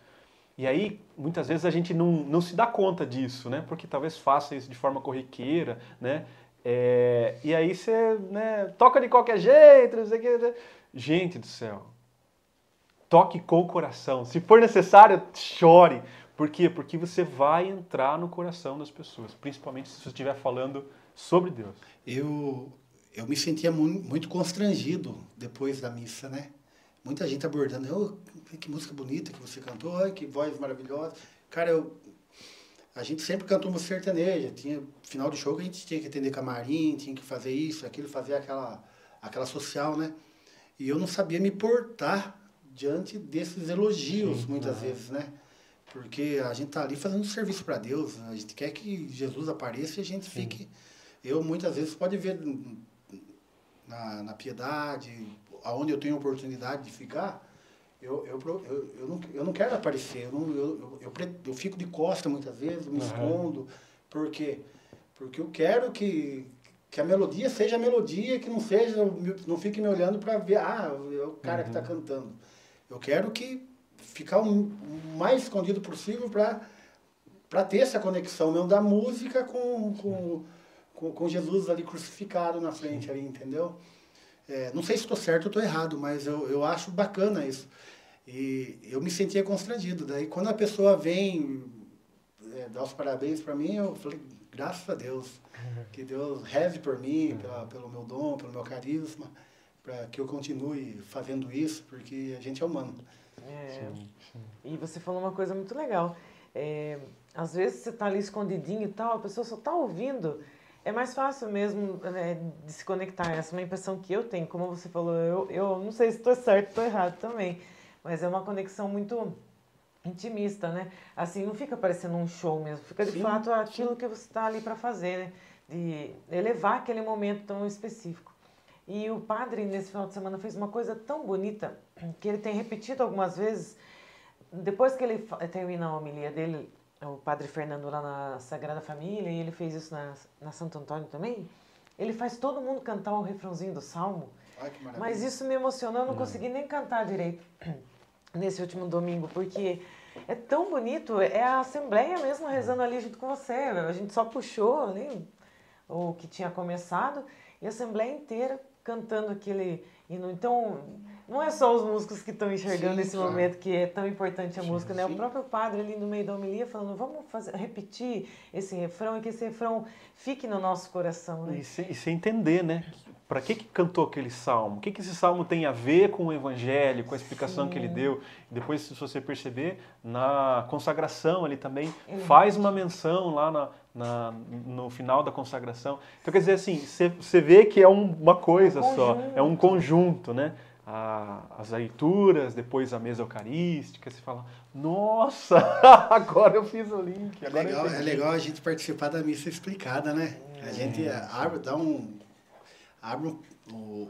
E aí, muitas vezes a gente não, não se dá conta disso, né? Porque talvez faça isso de forma corriqueira, né? É, e aí você né, toca de qualquer jeito, não sei o que. né? Gente do céu, toque com o coração. Se for necessário, chore. Por quê? Porque você vai entrar no coração das pessoas, principalmente se você estiver falando sobre Deus. Eu, eu me sentia mu- muito constrangido depois da missa, né? Muita gente abordando, "Ô, que música bonita que você cantou, ai, que voz maravilhosa. Cara, eu, a gente sempre cantou música sertaneja. Tinha final de show que a gente tinha que atender camarim, tinha que fazer isso, aquilo, fazer aquela, aquela social, né? E eu não sabia me portar diante desses elogios, muitas vezes, né? Porque a gente tá ali fazendo um serviço para Deus, a gente quer que Jesus apareça e a gente fique eu muitas vezes pode ver na, na piedade, aonde eu tenho oportunidade de ficar, eu, eu, eu, eu, não, eu não quero aparecer, eu, não, eu, eu, eu, eu fico de costa muitas vezes, me uhum. escondo, porque porque eu quero que, que a melodia seja a melodia, que não seja, não fique me olhando para ver, ah, é o cara tá uhum. que está cantando. Eu quero que ficar o mais escondido possível para ter essa conexão mesmo da música com, com, com, com Jesus ali crucificado na frente ali, entendeu? É, não sei se estou certo ou estou errado, mas eu, eu acho bacana isso. E eu me sentia constrangido. Daí quando a pessoa vem é, dar os parabéns para mim, eu falei, graças a Deus. [laughs] Que Deus reze por mim, pela, pelo meu dom, pelo meu carisma, para que eu continue fazendo isso, porque a gente é humano. É, e você falou uma coisa muito legal. É, às vezes você está ali escondidinho e tal, a pessoa só está ouvindo. É mais fácil mesmo né, de se conectar. Essa é uma impressão que eu tenho. Como você falou, eu, eu não sei se estou certo ou estou errado também. Mas é uma conexão muito intimista, né? Assim, não fica parecendo um show mesmo, fica de sim, fato aquilo sim. que você está ali para fazer, né? De elevar aquele momento tão específico. E o padre, nesse final de semana, fez uma coisa tão bonita, que ele tem repetido algumas vezes, depois que ele termina a homilia dele, o padre Fernando lá na Sagrada Família, e ele fez isso na, na Santo Antônio também, ele faz todo mundo cantar o refrãozinho do Salmo, Ai, mas isso me emocionou, eu não hum. consegui nem cantar direito [clears throat] nesse último domingo, porque é tão bonito, é a Assembleia mesmo rezando ali junto com você. A gente só puxou ali o que tinha começado e a Assembleia inteira cantando aquele hino. Então, não é só os músicos que estão enxergando sim, esse claro. momento que é tão importante a sim, música, né? Sim. O próprio padre ali no meio da homilia falando, vamos fazer, repetir esse refrão e que esse refrão fique no nosso coração, né? E se, e se entender, né? para que, que cantou aquele salmo? O que, que esse salmo tem a ver com o evangelho, com a explicação que ele deu? Depois, se você perceber, na consagração ele também faz uma menção lá na, na, no final da consagração. Então, quer dizer assim, você vê que é um, uma coisa um só, é um conjunto, né? A, as leituras, depois a mesa eucarística, você fala, nossa, [laughs] agora eu fiz o link. É legal, é legal a gente participar da missa explicada, né? A gente abre, dá um abre o, o,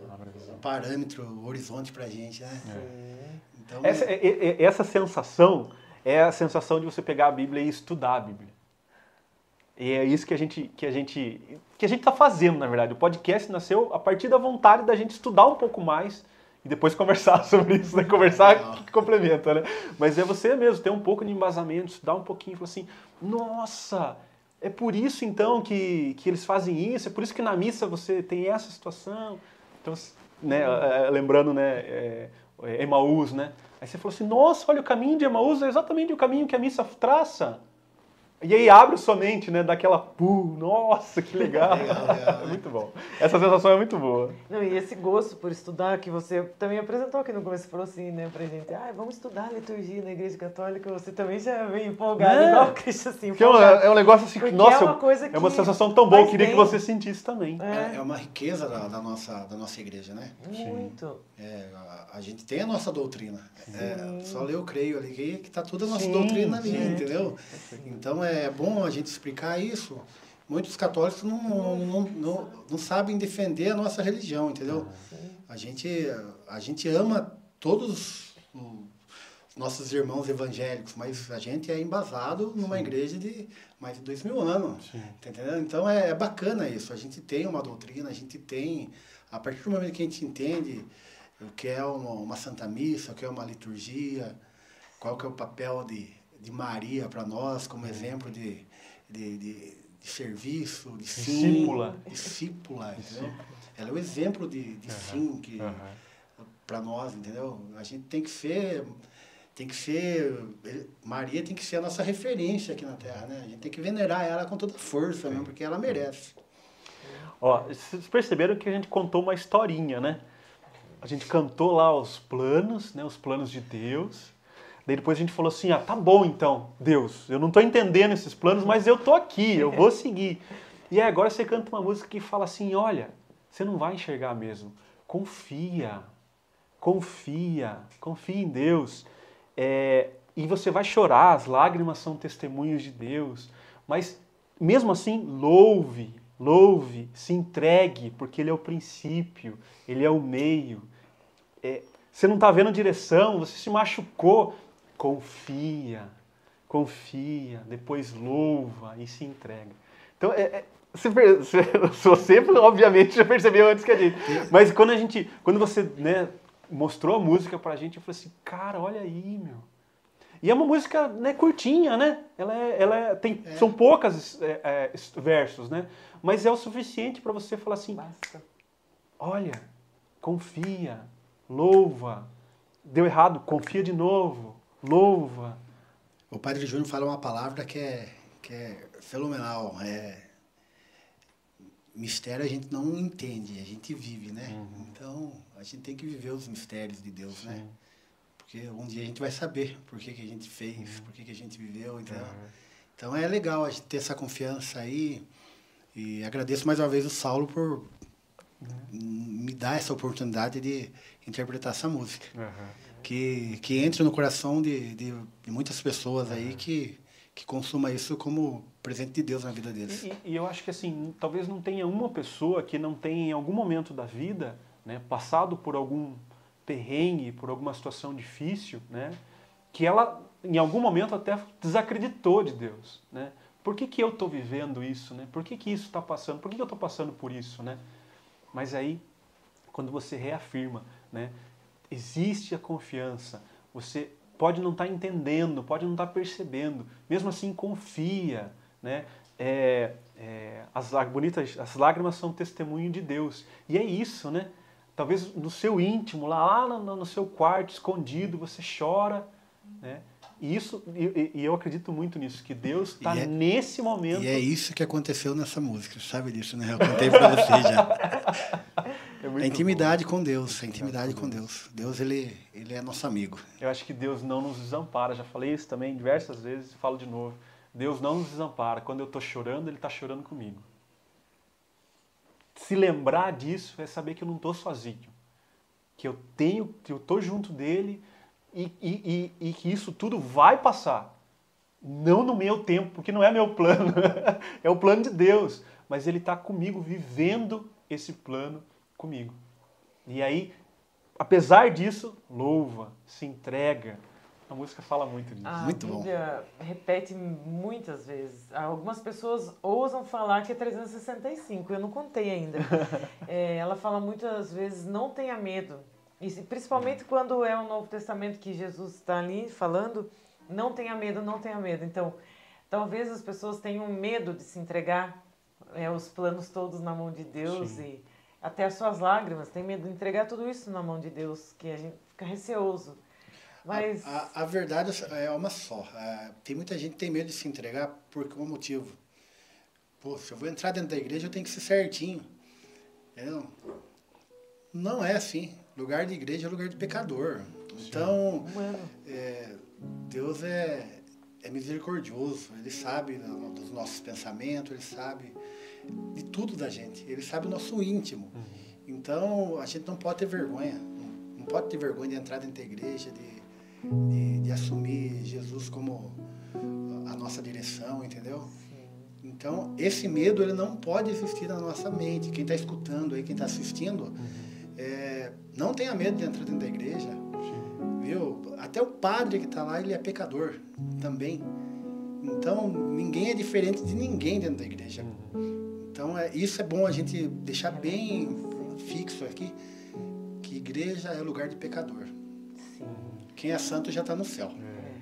o parâmetro, o horizonte para a gente, né? É. Então, essa, é, é, essa sensação é a sensação de você pegar a Bíblia e estudar a Bíblia. E é isso que a gente que a gente que a gente está fazendo, na verdade. O podcast nasceu a partir da vontade da gente estudar um pouco mais e depois conversar [laughs] sobre isso, né? Conversar que complementa, né? Mas é você mesmo ter um pouco de embasamento, estudar um pouquinho, falar assim, nossa, é por isso então que, que eles fazem isso, é por isso que na missa você tem essa situação. Então, né, é, é, lembrando, né, é, é, Emaús, né? Aí você falou assim, nossa, olha o caminho de Emaús é exatamente o caminho que a missa traça. E aí abre sua mente, né? Daquela, puh, nossa, que legal. legal, [laughs] legal é muito bom. Essa sensação é muito boa. Não, e esse gosto por estudar que você também apresentou aqui no começo, falou assim, né, pra gente, ah, vamos estudar a liturgia na igreja católica, você também já vem empolgado, é. igual o Cristo, assim, que é, um, é um negócio assim, que, nossa, é uma, coisa que é uma sensação tão boa, eu queria bem. que você sentisse também. É, é uma riqueza da, da, nossa, da nossa igreja, né? Muito. É, a, a, gente tem a nossa doutrina. É, só ler eu creio ali, que, que tá toda a nossa sim, doutrina ali, sim. entendeu? Então é bom a gente explicar isso, muitos católicos não, não, não, não, sabem defender a nossa religião, entendeu? A gente, a gente ama todos os nossos irmãos evangélicos, mas a gente é embasado numa igreja de mais de dois mil anos, entendeu? Então é, é bacana isso, a gente tem uma doutrina, a gente tem, a partir do momento que a gente entende o que é uma, uma santa missa, o que é uma liturgia, qual que é o papel de, de Maria para nós como exemplo de, de, de, de serviço, de sim, discípula. discípula, entendeu? Ela é o exemplo de, de uhum. sim que uhum. para nós, entendeu? A gente tem que ser tem que ser Maria tem que ser a nossa referência aqui na Terra, né? A gente tem que venerar ela com toda força mesmo, porque ela merece. Ó, vocês perceberam que a gente contou uma historinha, né? A gente cantou lá os planos, né? Os planos de Deus. Daí depois a gente falou assim: ah, tá bom então, Deus, eu não estou entendendo esses planos, mas eu tô aqui, eu vou [laughs] seguir. E aí agora você canta uma música que fala assim: olha, você não vai enxergar mesmo, confia, confia, confia em Deus. É, e você vai chorar, as lágrimas são testemunhos de Deus, mas mesmo assim, louve, louve, se entregue, porque Ele é o princípio, Ele é o meio. É, você não está vendo direção, você se machucou, confia, confia, depois louva e se entrega. Então, é, é, você, [laughs] você, obviamente, já percebeu antes que a gente. Mas quando a gente, quando você né, mostrou a música pra gente, eu falei assim, cara, olha aí, meu. E é uma música né, curtinha, né? Ela, é, ela é, tem, é. são poucas é, é versos, né? Mas é o suficiente para você falar assim, Basta. olha, confia, louva. Deu errado, confia de novo, louva. O Padre Júnior fala uma palavra que é, que é fenomenal. É, mistério a gente não entende, a gente vive, né? Uhum. Então, a gente tem que viver os mistérios de Deus, né? Sim. né? Porque um dia a gente vai saber por que, que a gente fez, uhum. por que, que a gente viveu, então... Uhum. Então é legal a gente ter essa confiança aí. E agradeço mais uma vez o Saulo por me dar essa oportunidade de interpretar essa música. Que, que entre no coração de, de, de muitas pessoas aí que, que consuma isso como presente de Deus na vida deles. E, e, eu acho que assim, talvez não tenha uma pessoa que não tenha em algum momento da vida, né, passado por algum perrengue, por alguma situação difícil, né, que ela em algum momento até desacreditou de Deus, né? Por que, que eu estou vivendo isso, né? Por que, que isso está passando? Por que, que eu estou passando por isso, né? Mas aí, quando você reafirma, né? Existe a confiança. Você pode não estar tá entendendo, pode não estar tá percebendo, mesmo assim confia, né? É, é, as, bonitas, as lágrimas são testemunho de Deus. E é isso, né? Talvez no seu íntimo, lá, lá no, no seu quarto, escondido, você chora, né? E, isso, e, e eu acredito muito nisso, que Deus está é, nesse momento. E é isso que aconteceu nessa música, sabe disso, né? Eu contei para [laughs] você já. É a intimidade bom. com Deus, a intimidade com Deus. Deus, ele, ele é nosso amigo. Eu acho que Deus não nos desampara, já falei isso também diversas vezes, falo de novo. Deus não nos desampara. Quando eu estou chorando, Ele está chorando comigo. Se lembrar disso é saber que eu não estou sozinho. Que eu tenho, que eu estou junto dele e, e, e, e que isso tudo vai passar. Não no meu tempo, porque não é meu plano, [laughs] é o plano de Deus. Mas Ele está comigo, vivendo esse plano comigo. E aí, apesar disso, louva, se entrega. A música fala muito disso. A muito Bíblia bom. repete muitas vezes. Algumas pessoas ousam falar que é 365, eu não contei ainda. [laughs] é, ela fala muitas vezes, não tenha medo. E principalmente quando é o Novo Testamento que Jesus está ali falando, não tenha medo, não tenha medo. Então, talvez as pessoas tenham medo de se entregar é, os planos todos na mão de Deus Sim. e até as suas lágrimas, tem medo de entregar tudo isso na mão de Deus, que a gente fica receoso. Mas... A, a, a verdade é uma só. É, tem muita gente que tem medo de se entregar por qual motivo? Pô, se eu vou entrar dentro da igreja, eu tenho que ser certinho. Entendeu? Não é assim. Lugar de igreja é lugar de pecador. Então, é, Deus é, é misericordioso. Ele sabe dos nossos pensamentos, ele sabe de tudo da gente. Ele sabe o nosso íntimo. Uhum. Então, a gente não pode ter vergonha. Não pode ter vergonha de entrar dentro da igreja, de, de, de assumir Jesus como a nossa direção, entendeu? Então, esse medo ele não pode existir na nossa mente. Quem está escutando aí, quem está assistindo, uhum é, não tenha medo de entrar dentro da igreja. Viu? Até o padre que está lá, ele é pecador também. Então, ninguém é diferente de ninguém dentro da igreja. Então, é, isso é bom a gente deixar bem fixo aqui, que igreja é lugar de pecador. Sim. Quem é santo já está no céu. É.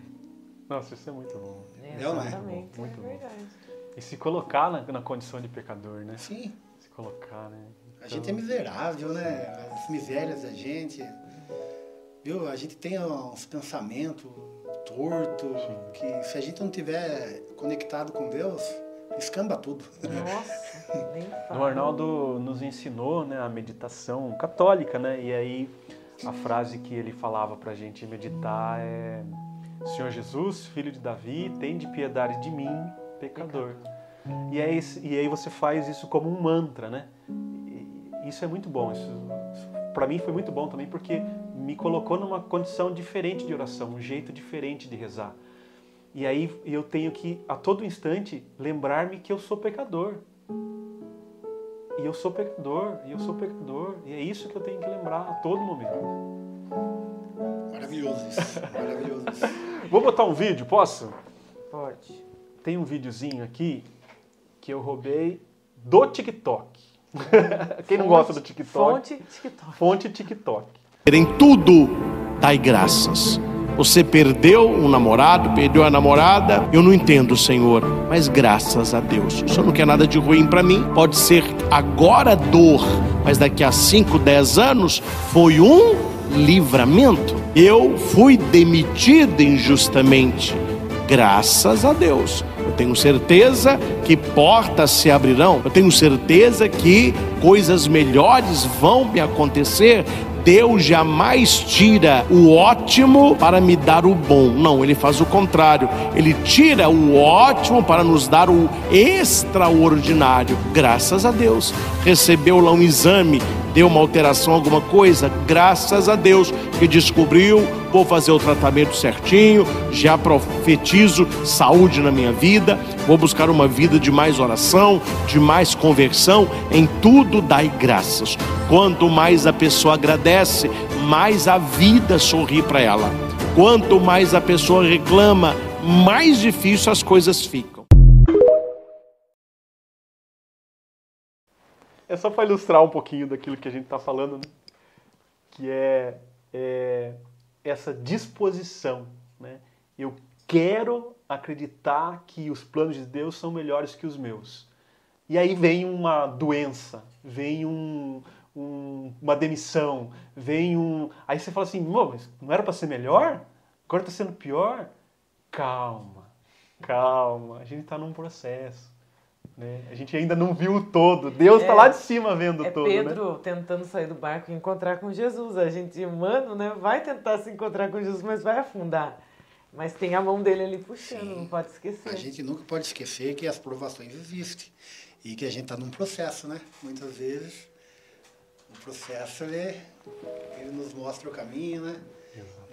Nossa, isso é muito bom. É, exatamente. É, muito bom. E se colocar na, na condição de pecador, né? Sim. Se colocar, né? A gente é miserável, né? As misérias da gente. Viu? A gente tem uns pensamentos tortos, que se a gente não tiver conectado com Deus, escamba tudo. Nossa, nem [laughs] fala. O Arnaldo nos ensinou né, a meditação católica, né? E aí a frase que ele falava pra gente meditar é Senhor Jesus, filho de Davi, tem de piedade de mim, pecador. E aí, e aí você faz isso como um mantra, né? isso é muito bom. Isso, para mim foi muito bom também porque me colocou numa condição diferente de oração, um jeito diferente de rezar. E aí eu tenho que a todo instante lembrar-me que eu sou pecador. E eu sou pecador, e eu sou pecador, e é isso que eu tenho que lembrar a todo momento. Maravilhoso isso. Maravilhoso isso. [laughs] Vou botar um vídeo, posso? Pode. Tem um videozinho aqui que eu roubei do TikTok. [laughs] Quem não gosta do TikTok? Fonte TikTok. Fonte TikTok. Em tudo, dai graças. Você perdeu um namorado, perdeu a namorada. Eu não entendo, Senhor, mas graças a Deus. O Senhor não quer nada de ruim para mim. Pode ser agora dor, mas daqui a 5, 10 anos foi um livramento. Eu fui demitido injustamente. Graças a Deus. Eu tenho certeza que portas se abrirão. Eu tenho certeza que coisas melhores vão me acontecer Deus jamais tira o ótimo para me dar o bom. Não, ele faz o contrário. Ele tira o ótimo para nos dar o extraordinário. Graças a Deus. Recebeu lá um exame, deu uma alteração, alguma coisa? Graças a Deus que descobriu. Vou fazer o tratamento certinho. Já profetizo saúde na minha vida. Vou buscar uma vida de mais oração, de mais conversão. Em tudo dai graças. Quanto mais a pessoa agradece, mais a vida sorri para ela. Quanto mais a pessoa reclama, mais difícil as coisas ficam. É só para ilustrar um pouquinho daquilo que a gente está falando, né? que é, é, essa disposição. Né? Eu quero acreditar que os planos de Deus são melhores que os meus. E aí vem uma doença, vem um, um, uma demissão, vem um. Aí você fala assim, mas não era para ser melhor? Agora está sendo pior? Calma, calma, a gente está num processo. Né? A gente ainda não viu o todo. Deus está É, lá de cima vendo É todo. né? Pedro tentando sair do barco e encontrar com Jesus. A gente, humano, né, vai tentar se encontrar com Jesus, mas vai afundar. Mas tem a mão dele ali puxando, Sim. não pode esquecer. A gente nunca pode esquecer que as provações existem e que a gente está num processo, né? Muitas vezes o processo ele, ele nos mostra o caminho, né?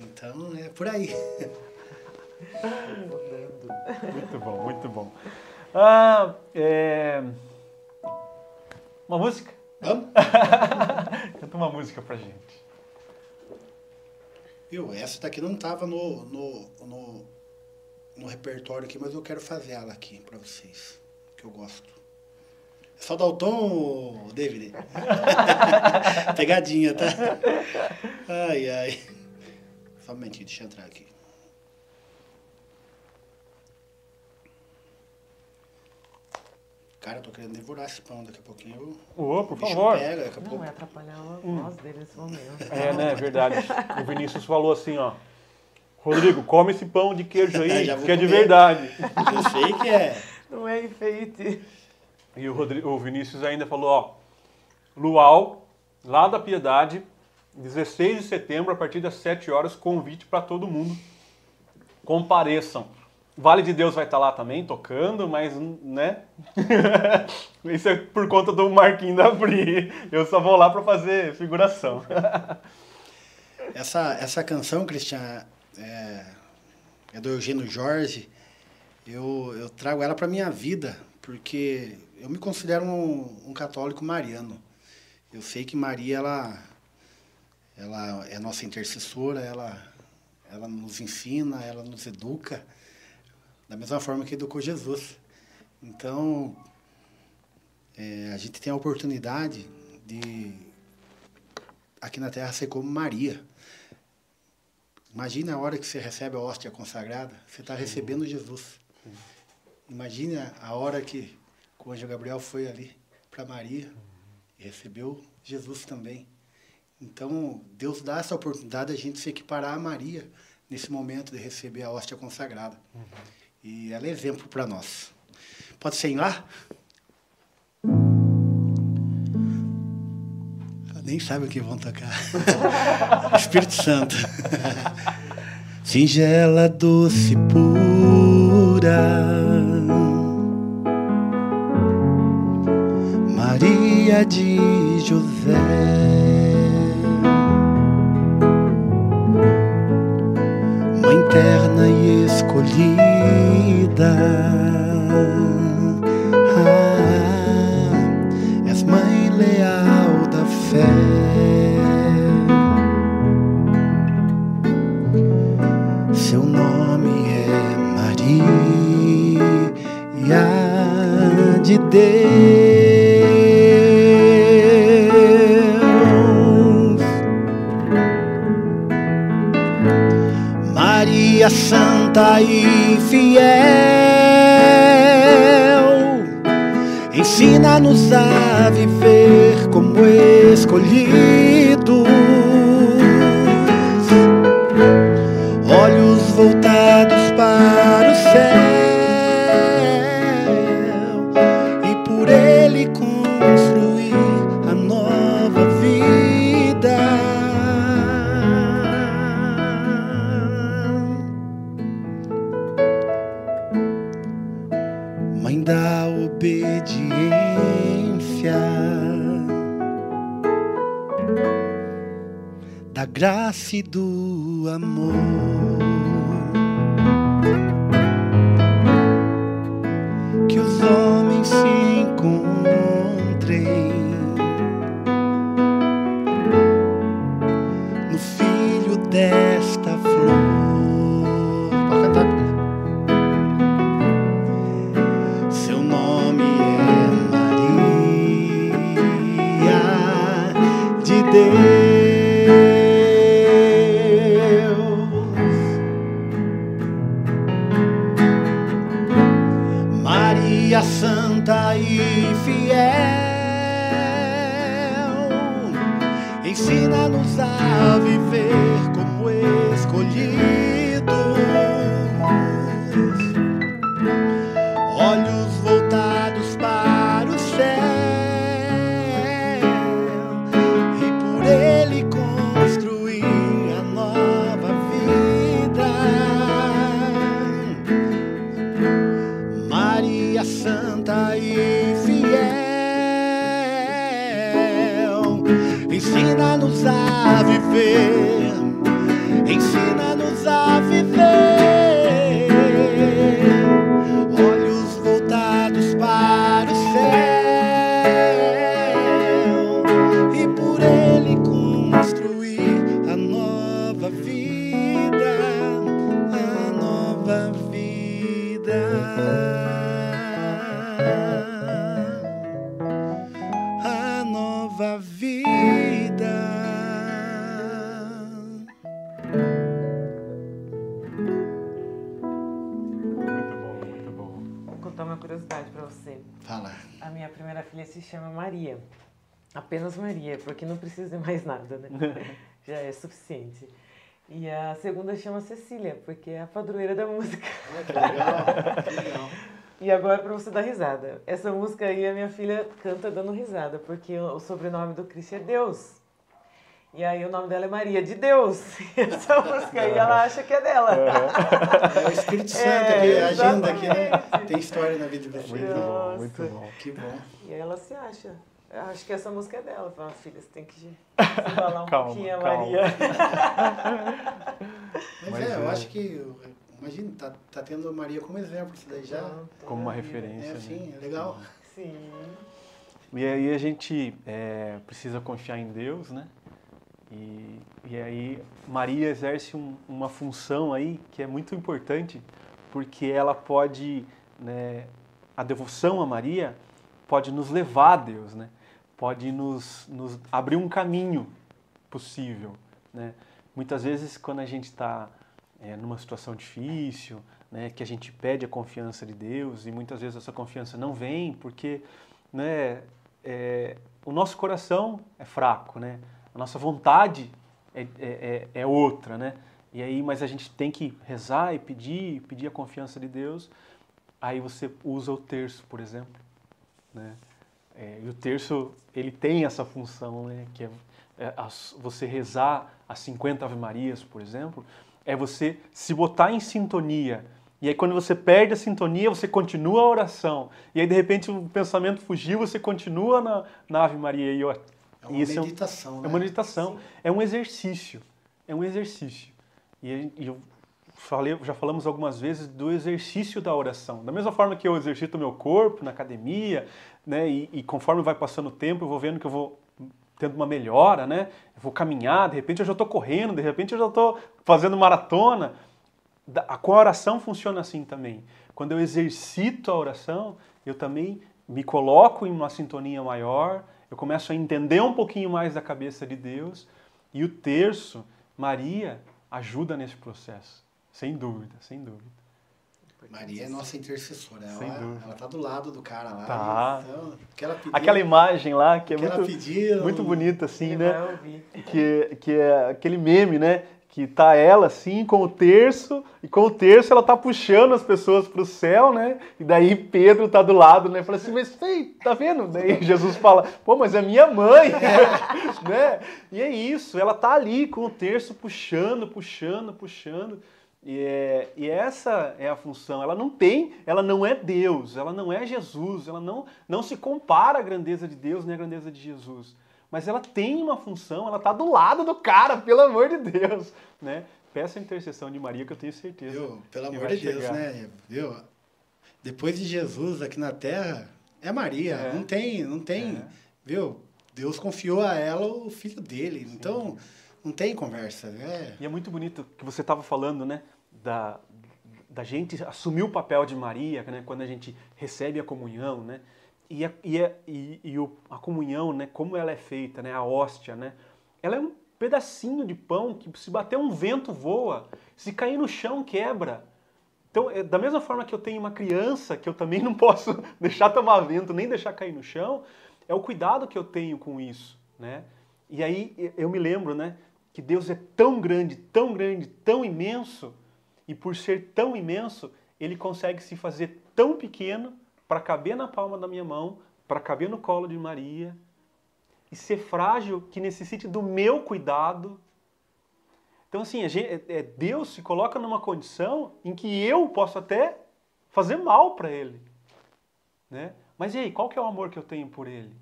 Então é por aí. [laughs] Muito bom, muito bom. Ah, é... Uma música? Vamos? [laughs] Canta uma música pra gente. Viu? Essa daqui não estava no, no, no, no repertório aqui, mas eu quero fazer ela aqui para vocês, que eu gosto. É só dar o tom, David? [laughs] Pegadinha, tá? [laughs] Ai, ai. Só um momentinho, deixa eu entrar aqui. Cara, eu tô querendo devorar esse pão daqui a pouquinho. Ô, O por favor. pega, daqui a Não, pouco. é atrapalhar a voz dele nesse momento. É, né? Verdade. O Vinícius falou assim, ó. Rodrigo, come esse pão de queijo aí, [laughs] vou que é de comer. verdade. [laughs] Eu sei que é. Não é enfeite. E o, Rodrigo, o Vinícius ainda falou, ó. Luau, lá da Piedade, 16 de setembro, a partir das 7 horas, convite para todo mundo. Compareçam. Vale de Deus vai estar lá também, tocando, mas, né? [laughs] Isso é por conta do Marquinhos da Bri. Eu só vou lá para fazer figuração. [laughs] Essa, essa canção, Cristian, é, é do Eugênio Jorge. Eu, eu trago ela para minha vida, porque eu me considero um, um católico mariano. Eu sei que Maria, ela, ela é nossa intercessora, ela, ela nos ensina, ela nos educa, da mesma forma que educou Jesus. Então, é, a gente tem a oportunidade de, aqui na Terra, ser como Maria. Imagina a hora que você recebe a hóstia consagrada, você está recebendo Jesus. Imagina a hora que o anjo Gabriel foi ali para Maria e recebeu Jesus também. Então, Deus dá essa oportunidade de a gente se equiparar a Maria nesse momento de receber a hóstia consagrada. E ela é exemplo para nós. Pode ser em lá? Nem sabe o que vão tocar. [laughs] Espírito Santo. [laughs] Singela, doce, pura. Maria de José. eterna e escolhida. Ah, és mãe leal da fé. Seu nome é Maria de Deus. Santa e fiel, ensina-nos a viver como escolhidos, nada, né? [laughs] Já é suficiente. E a segunda chama Cecília, porque é a padroeira da música. Que legal, [laughs] que legal. E agora pra você dar risada. Essa música aí a minha filha canta dando risada, porque o sobrenome do Cristo é Deus. E aí o nome dela é Maria de Deus. [laughs] E essa música aí ela acha que é dela. É o Espírito Santo É, aqui, agindo aqui, né? Tem história na vida da Muito filha. bom, muito bom. Que bom. E aí ela se acha. Eu acho que essa música é dela. Fala, filha, você tem que se [laughs] falar um Calma, pouquinho a calma. Maria. [laughs] Mas, Mas é, eu é. acho que. Imagina, tá, tá tendo a Maria como exemplo, isso daí já. Como uma É referência. né? assim, é legal. Sim. E aí a gente é, precisa confiar em Deus, né? E, e aí Maria exerce um- uma função aí que é muito importante, porque ela pode, né, a devoção a Maria pode nos levar a Deus, né? Pode nos, nos abrir um caminho possível, né? Muitas vezes quando a gente está numa situação difícil, né, que a gente pede a confiança de Deus e muitas vezes essa confiança não vem porque né, é, o nosso coração é fraco, né? A nossa vontade é, é, é- é outra, né? E aí, mas a gente tem que rezar e pedir, pedir a confiança de Deus. Aí você usa o terço, por exemplo, né? É, e o terço ele tem essa função, né? Que é, é as- você rezar as 50 Ave Marias, por exemplo, é você se botar em sintonia. E aí quando você perde a sintonia, você continua a oração. E aí de repente o pensamento fugiu, você continua na, na Ave Maria. E, ó, É uma isso é um- meditação, né? é uma meditação, é um exercício. É um exercício. E, e eu falei, já falamos algumas vezes do exercício da oração. Da mesma forma que eu exercito o meu corpo na academia, né? E, e conforme vai passando o tempo, eu vou vendo que eu vou tendo uma melhora, né? Eu vou caminhar, de repente eu já estou correndo, de repente eu já estou fazendo maratona. Da- Com a oração funciona assim também. Quando eu exercito a oração, eu também me coloco em uma sintonia maior, eu começo a entender um pouquinho mais da cabeça de Deus. E o terço, Maria, ajuda nesse processo. Sem dúvida, sem dúvida. Maria é nossa intercessora. Sem Ela, ela tá do lado do cara lá. Tá. Então, o que ela pediu, Aquela imagem lá que é o muito, pediu, muito bonita, assim, né? que, que é aquele meme, né? Que tá ela assim com o terço, e com o terço ela tá puxando as pessoas pro céu, né? E daí Pedro tá do lado, né? Fala assim, mas ei, tá vendo? Daí [laughs] Jesus fala, pô, mas é minha mãe, [laughs] né? E é isso, ela tá ali com o terço puxando, puxando, puxando. E, é, e essa é a função. Ela não tem, ela não é Deus, ela não é Jesus, ela não, não se compara à grandeza de Deus nem à grandeza de Jesus mas ela tem uma função, ela tá do lado do cara, [laughs] pelo amor de Deus, né? Peça a intercessão de Maria que eu tenho certeza. Viu? Pelo amor de Deus, chegar. né? Viu? Depois de Jesus aqui na Terra, é Maria. É. Não tem, não tem, É. viu? Deus confiou a ela o filho dele. Então, não tem conversa. É. E é muito bonito que você estava falando, né? Da, da gente assumir o papel de Maria, né? Quando a gente recebe a comunhão, né? E a, e a, e, e o, a comunhão, né? Como ela é feita, né? A hóstia, né? Ela é um pedacinho de pão que se bater um vento voa, se cair no chão quebra. Então, é, da mesma forma que eu tenho uma criança que eu também não posso [laughs] deixar tomar vento nem deixar cair no chão, é o cuidado que eu tenho com isso, né? E aí eu me lembro, né, que Deus é tão grande, tão grande, tão imenso, e por ser tão imenso, ele consegue se fazer tão pequeno para caber na palma da minha mão, para caber no colo de Maria, e ser frágil que necessite do meu cuidado. Então, assim, gente- é- é- Deus se coloca numa condição em que eu posso até fazer mal para Ele. Né? Mas e aí, qual que é o amor que eu tenho por Ele?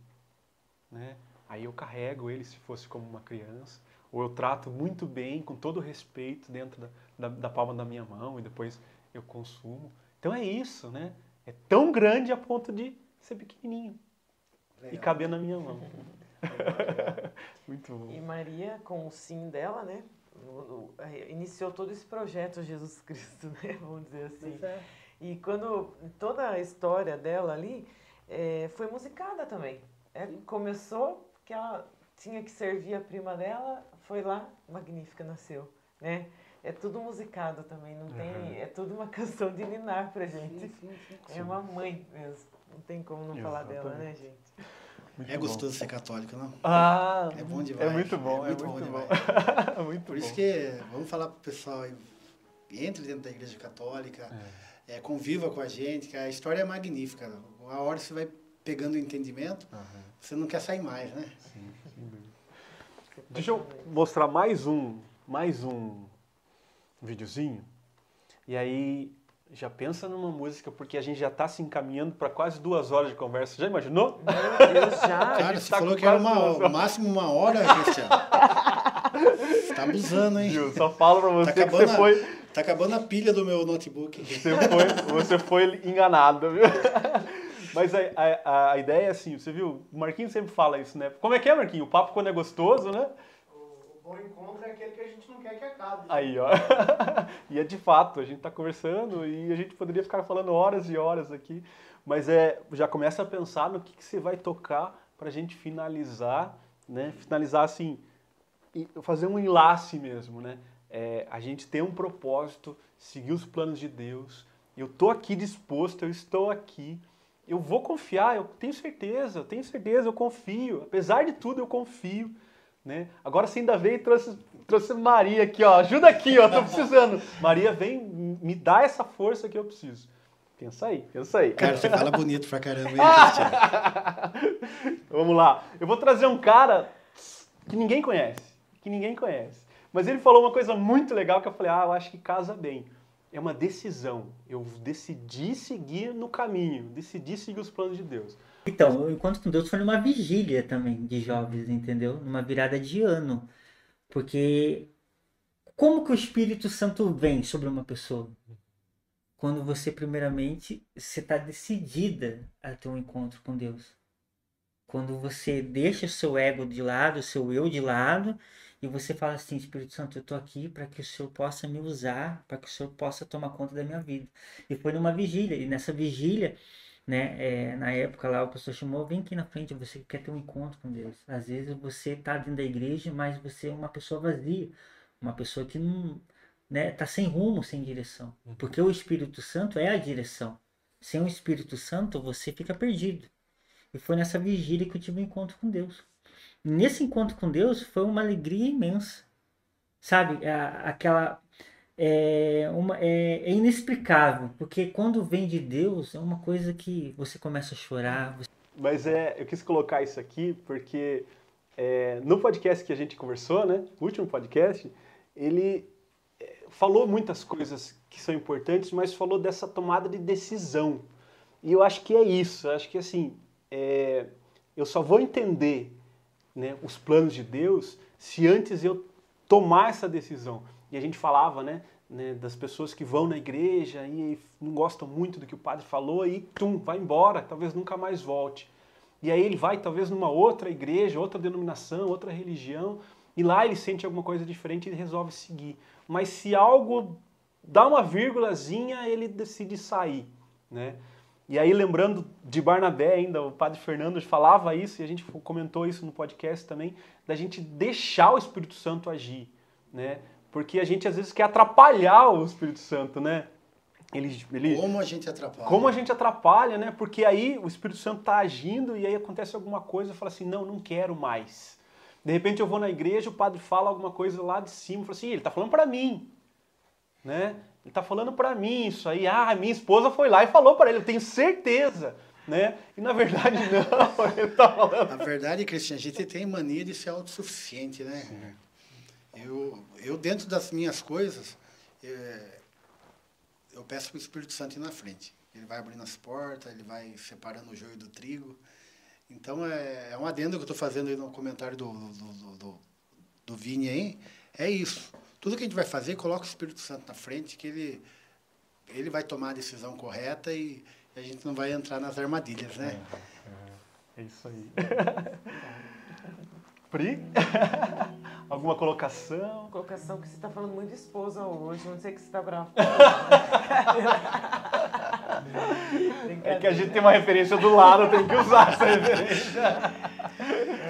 Né? Aí eu carrego Ele se fosse como uma criança, ou eu trato muito bem, com todo respeito, dentro da, da, da palma da minha mão, e depois eu consumo. Então é isso, né? É tão grande a ponto de ser pequenininho e caber na minha mão. [laughs] muito bom. E Maria, com o sim dela, né? eh, Iniciou todo esse projeto Jesus Cristo, [laughs] né? Vamos dizer assim. E quando toda a história dela ali eh, foi musicada também. É, começou que ela tinha que servir a prima dela, foi lá, Magnífica nasceu, né? É tudo musicado também, não tem, é tudo uma [laughs] canção de ninar pra gente. É uma mãe mesmo, não tem como não falar dela, né, Exatamente. gente? Muito É bom. gostoso ser católico, não? Ah, É bom demais. É muito bom, é É muito, muito bom bom. [laughs] muito Por isso bom. que vamos falar pro pessoal aí, entre dentro da igreja católica, é, conviva com a gente, que a história é magnífica. A hora que você vai pegando o entendimento, você não quer sair mais, né? Deixa eu mostrar mais um, mais um videozinho. E aí já pensa numa música, porque a gente já está se encaminhando para quase duas horas de conversa. Já imaginou? Meu Deus, já! [laughs] Cara, você tá falou que era uma, máximo uma hora, Cristiano. Você [laughs] tá abusando, hein? Viu? Só falo para você Tá que acabando, você a, foi, tá acabando a pilha do meu notebook. você foi, você foi enganado, viu? [laughs] Mas a, a, a ideia é assim, você viu? O Marquinhos sempre fala isso, né? Como é que é, Marquinhos? O papo quando é gostoso, né? O, encontro é aquele que a gente não quer que acabe. Aí, ó. [laughs] e é de fato, a gente tá conversando e a gente poderia ficar falando horas e horas aqui, mas é, já começa a pensar no que, que você vai tocar pra gente finalizar, né? Finalizar assim, fazer um enlace mesmo, né? É, a gente tem um propósito, seguir os planos de Deus. Eu tô aqui disposto, eu estou aqui. Eu vou confiar, eu tenho certeza, eu tenho certeza, eu confio. Apesar de tudo, eu confio. Né? Agora você ainda veio e trouxe, trouxe Maria aqui, ó. Ajuda aqui, ó. Tô precisando. Maria, vem, me dá essa força que eu preciso. Pensa aí, pensa aí. Cara, você fala bonito pra caramba, [laughs] Cristiano? Vamos lá. Eu vou trazer um cara que ninguém conhece. Que ninguém conhece. Mas ele falou uma coisa muito legal que eu falei, ah, eu acho que casa bem. É uma decisão. Eu decidi seguir no caminho, decidi seguir os planos de Deus. Então, o Encontro com Deus foi numa vigília também de jovens, entendeu? Numa virada de ano. Porque como que o Espírito Santo vem sobre uma pessoa? Quando você, primeiramente, você está decidida a ter um encontro com Deus. Quando você deixa o seu ego de lado, o seu eu de lado, e você fala assim, Espírito Santo, eu estou aqui para que o Senhor possa me usar, para que o Senhor possa tomar conta da minha vida. E foi numa vigília, e nessa vigília né? É, na época lá, o pastor chamou, vem aqui na frente, você quer ter um encontro com Deus. Às vezes você tá dentro da igreja, mas você é uma pessoa vazia, uma pessoa que não, né, tá sem rumo, sem direção. Porque o Espírito Santo é a direção. Sem o Espírito Santo, você fica perdido. E foi nessa vigília que eu tive um encontro com Deus. E nesse encontro com Deus foi uma alegria imensa. Sabe, a- aquela é, uma, é, é inexplicável, porque quando vem de Deus é uma coisa que você começa a chorar, você Mas é, eu quis colocar isso aqui porque é, no podcast que a gente conversou, né, o último podcast, ele é, falou muitas coisas que são importantes, mas falou dessa tomada de decisão. E eu acho que é isso. Eu acho que assim, é, eu só vou entender né, os planos de Deus se antes eu tomar essa decisão. E a gente falava, né, né, das pessoas que vão na igreja e não gostam muito do que o padre falou e tum, vai embora, talvez nunca mais volte. E aí ele vai talvez numa outra igreja, outra denominação, outra religião, e lá ele sente alguma coisa diferente e resolve seguir. Mas se algo dá uma vírgulazinha, ele decide sair, né? E aí, lembrando de Barnabé ainda, o padre Fernando falava isso, e a gente comentou isso no podcast também, da gente deixar o Espírito Santo agir, né? Porque a gente às vezes quer atrapalhar o Espírito Santo, né? Ele, ele, Como a gente atrapalha. como a gente atrapalha, né? Porque aí o Espírito Santo está agindo e aí acontece alguma coisa e fala assim, não, não quero mais. De repente eu vou na igreja, o padre fala alguma coisa lá de cima, fala assim, ele está falando para mim, né? Ele está falando para mim isso aí. Ah, minha esposa foi lá e falou para ele, eu tenho certeza, né? E na verdade [laughs] não, ele está falando. Na verdade, Cristian, a gente tem mania de ser autossuficiente, né? Eu, eu, dentro das minhas coisas, é, eu peço para o Espírito Santo ir na frente. Ele vai abrindo as portas, ele vai separando o joio do trigo. Então, é, é um adendo que eu estou fazendo aí no comentário do, do, do, do, do Vini aí. É isso. Tudo que a gente vai fazer, coloca o Espírito Santo na frente, que ele, ele vai tomar a decisão correta e a gente não vai entrar nas armadilhas, né? É isso aí. [laughs] Pri? [laughs] Alguma colocação? Colocação que você tá falando muito de esposa hoje, não sei que você tá bravo. [laughs] É que a gente tem uma referência do lado, tem que usar essa referência.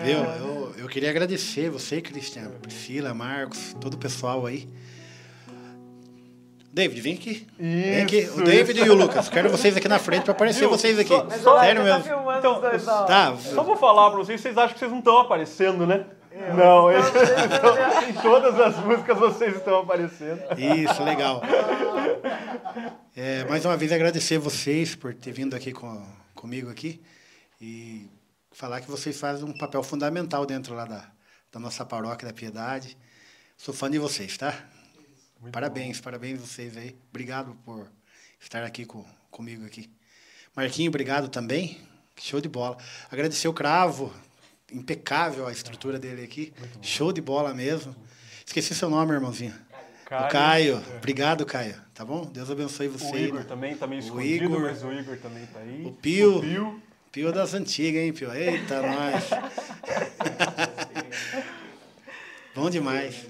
Viu? Eu, eu queria agradecer você, Cristiano, Priscila, Marcos, todo o pessoal aí. David, vem aqui. vem aqui. Isso, O David e o Lucas. Quero vocês aqui na frente para aparecer Viu? vocês aqui. Só- Sério tá mesmo. filmando Então, os dois, ó. Tá. Só vou falar pra vocês, vocês acham que vocês não estão aparecendo, né? Não, eles [laughs] estão, em todas as músicas vocês estão aparecendo. Isso, legal. É, mais uma vez agradecer vocês por ter vindo aqui com, comigo aqui e falar que vocês fazem um papel fundamental dentro lá da, da nossa paróquia da Piedade. Sou fã de vocês, tá? parabéns, parabéns vocês aí. Obrigado por estar aqui com, comigo aqui. Marquinho, obrigado também. Show de bola. Agradecer o Cravo, impecável a estrutura dele aqui. Show de bola mesmo. Esqueci seu nome, irmãozinho. O Caio. Obrigado, Caio. Tá bom? Deus abençoe você. O Igor também tá meio O escondido, Igor. mas o Igor também tá aí. O Pio. O Pio. Pio das antigas, hein, Pio? Eita, [laughs] nós. [laughs] Bom demais.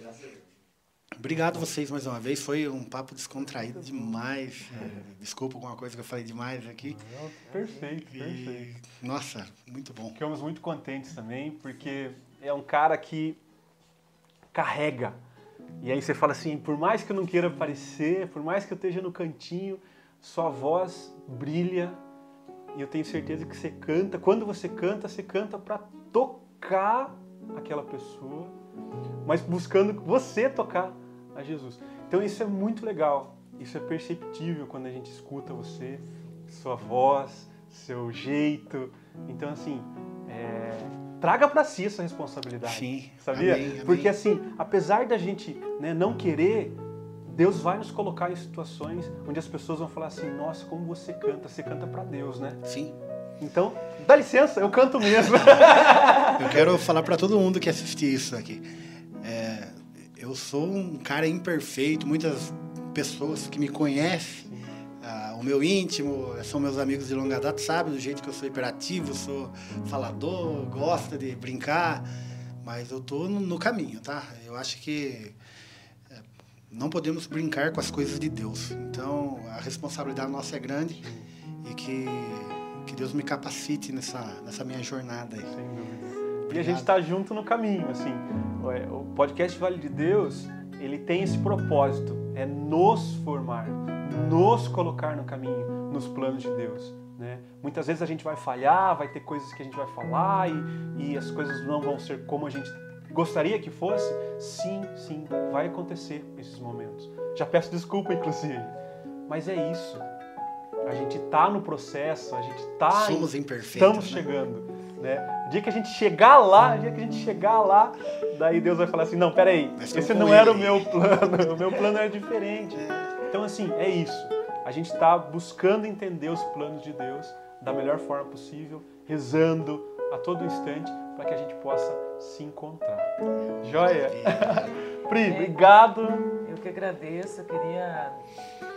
Obrigado vocês mais uma vez. Foi um papo descontraído demais. É, Desculpa alguma coisa que eu falei demais aqui. Não, Perfeito, E, perfeito. nossa, muito bom. Ficamos muito contentes também, porque é um cara que carrega. E aí você fala assim, por mais que eu não queira aparecer, por mais que eu esteja no cantinho, sua voz brilha. E eu tenho certeza que você canta. Quando você canta, você canta para tocar aquela pessoa, mas buscando você tocar a Jesus. Então isso é muito legal. Isso é perceptível quando a gente escuta você, sua voz, seu jeito. Então assim, é, traga para si essa responsabilidade. Sim. Sabia? Amém, amém. Porque assim, apesar da gente né, não querer, Deus vai nos colocar em situações onde as pessoas vão falar assim: Nossa, como você canta? Você canta para Deus, né? Sim. Então, dá licença, eu canto mesmo. [laughs] Eu quero falar para todo mundo que assistir isso aqui. Eu sou um cara imperfeito, muitas pessoas que me conhecem, ah, o meu íntimo, são meus amigos de longa data, sabem do jeito que eu sou hiperativo, sou falador, gosto de brincar, mas eu tô no, no caminho, tá? Eu acho que é, não podemos brincar com as coisas de Deus. Então, a responsabilidade nossa é grande e que Que Deus me capacite nessa, nessa minha jornada aí. Sem dúvida. E a gente está junto no caminho, assim. O podcast Vale de Deus, ele tem esse propósito, é nos formar, nos colocar no caminho, nos planos de Deus. Né? Muitas vezes a gente vai falhar, vai ter coisas que a gente vai falar e, e as coisas não vão ser como a gente gostaria que fosse. Sim, sim, vai acontecer esses momentos. Já peço desculpa, inclusive. Mas é isso. A gente está no processo, a gente está. Somos imperfeitos. Estamos né? chegando. Né? O dia que a gente chegar lá, o dia que a gente chegar lá, daí Deus vai falar assim: não, peraí, Mas esse não era o ele." meu plano, [laughs] o meu plano era diferente. Então, assim, é isso. A gente está buscando entender os planos de Deus da melhor forma possível, rezando a todo instante para que a gente possa se encontrar. Joia? Pri, obrigado. Que agradeço, eu queria,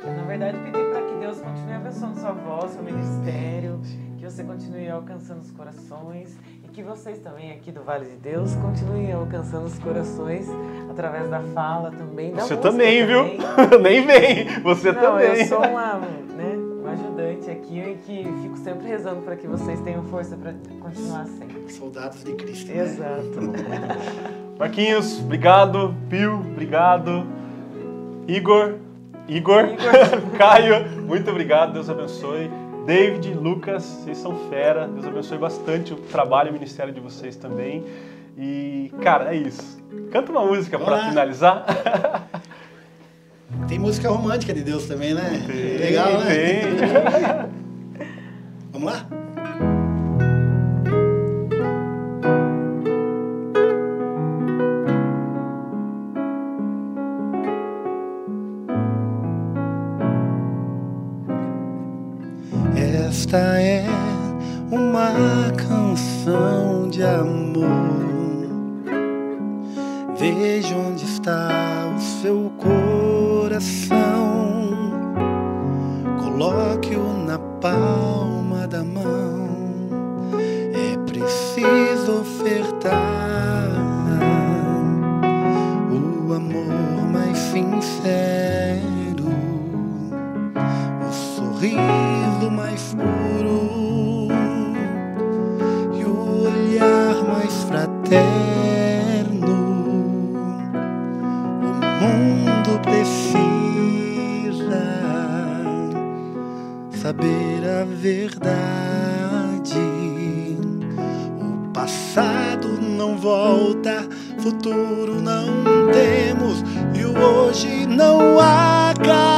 na verdade, pedir para que Deus continue abençoando sua voz, seu ministério, que você continue alcançando os corações e que vocês também aqui do Vale de Deus continuem alcançando os corações através da fala também. Da Você música também, viu? também. [laughs] Nem vem. Você Não, também. eu sou uma, né, uma ajudante aqui e que fico sempre rezando para que vocês tenham força para continuar sempre. Soldados de Cristo. né? Exato. Marquinhos, obrigado. Pio, obrigado. Igor, Igor, [laughs] Caio, muito obrigado. Deus abençoe. David, Lucas, vocês são fera. Deus abençoe bastante o trabalho e o ministério de vocês também. E, cara, é isso. Canta uma música para finalizar. [laughs] Tem música romântica de Deus também, né? Tem, Legal, né? tem. [laughs] Vamos lá? Esta é uma canção de amor. Veja onde está o seu coração. Coloque-o na palma saber a verdade. O passado não volta, futuro não temos e o hoje não acabou.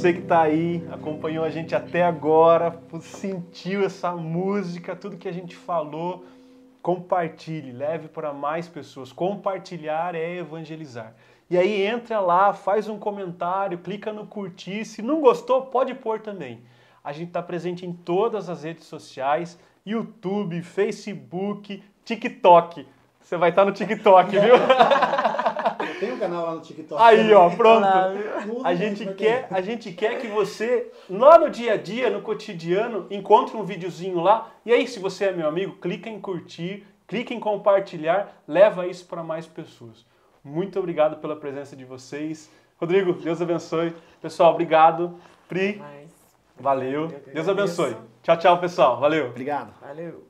Você que está aí, acompanhou a gente até agora, sentiu essa música, tudo que a gente falou, compartilhe, leve para mais pessoas. Compartilhar é evangelizar. E aí entra lá, faz um comentário, clica no curtir. Se não gostou, pode pôr também. A gente está presente em todas as redes sociais: YouTube, Facebook, TikTok. Você vai estar no TikTok, viu? [laughs] Tem um canal lá no TikTok. Aí, ó, pronto. A gente vai quer, a gente quer que você, lá no dia a dia, no cotidiano, encontre um videozinho lá. E aí, se você é meu amigo, clica em curtir, clica em compartilhar, leva isso para mais pessoas. Muito obrigado pela presença de vocês. Rodrigo, Deus abençoe. Pessoal, obrigado. Pri, valeu. Deus abençoe. Tchau, tchau, pessoal. Valeu. Obrigado. valeu.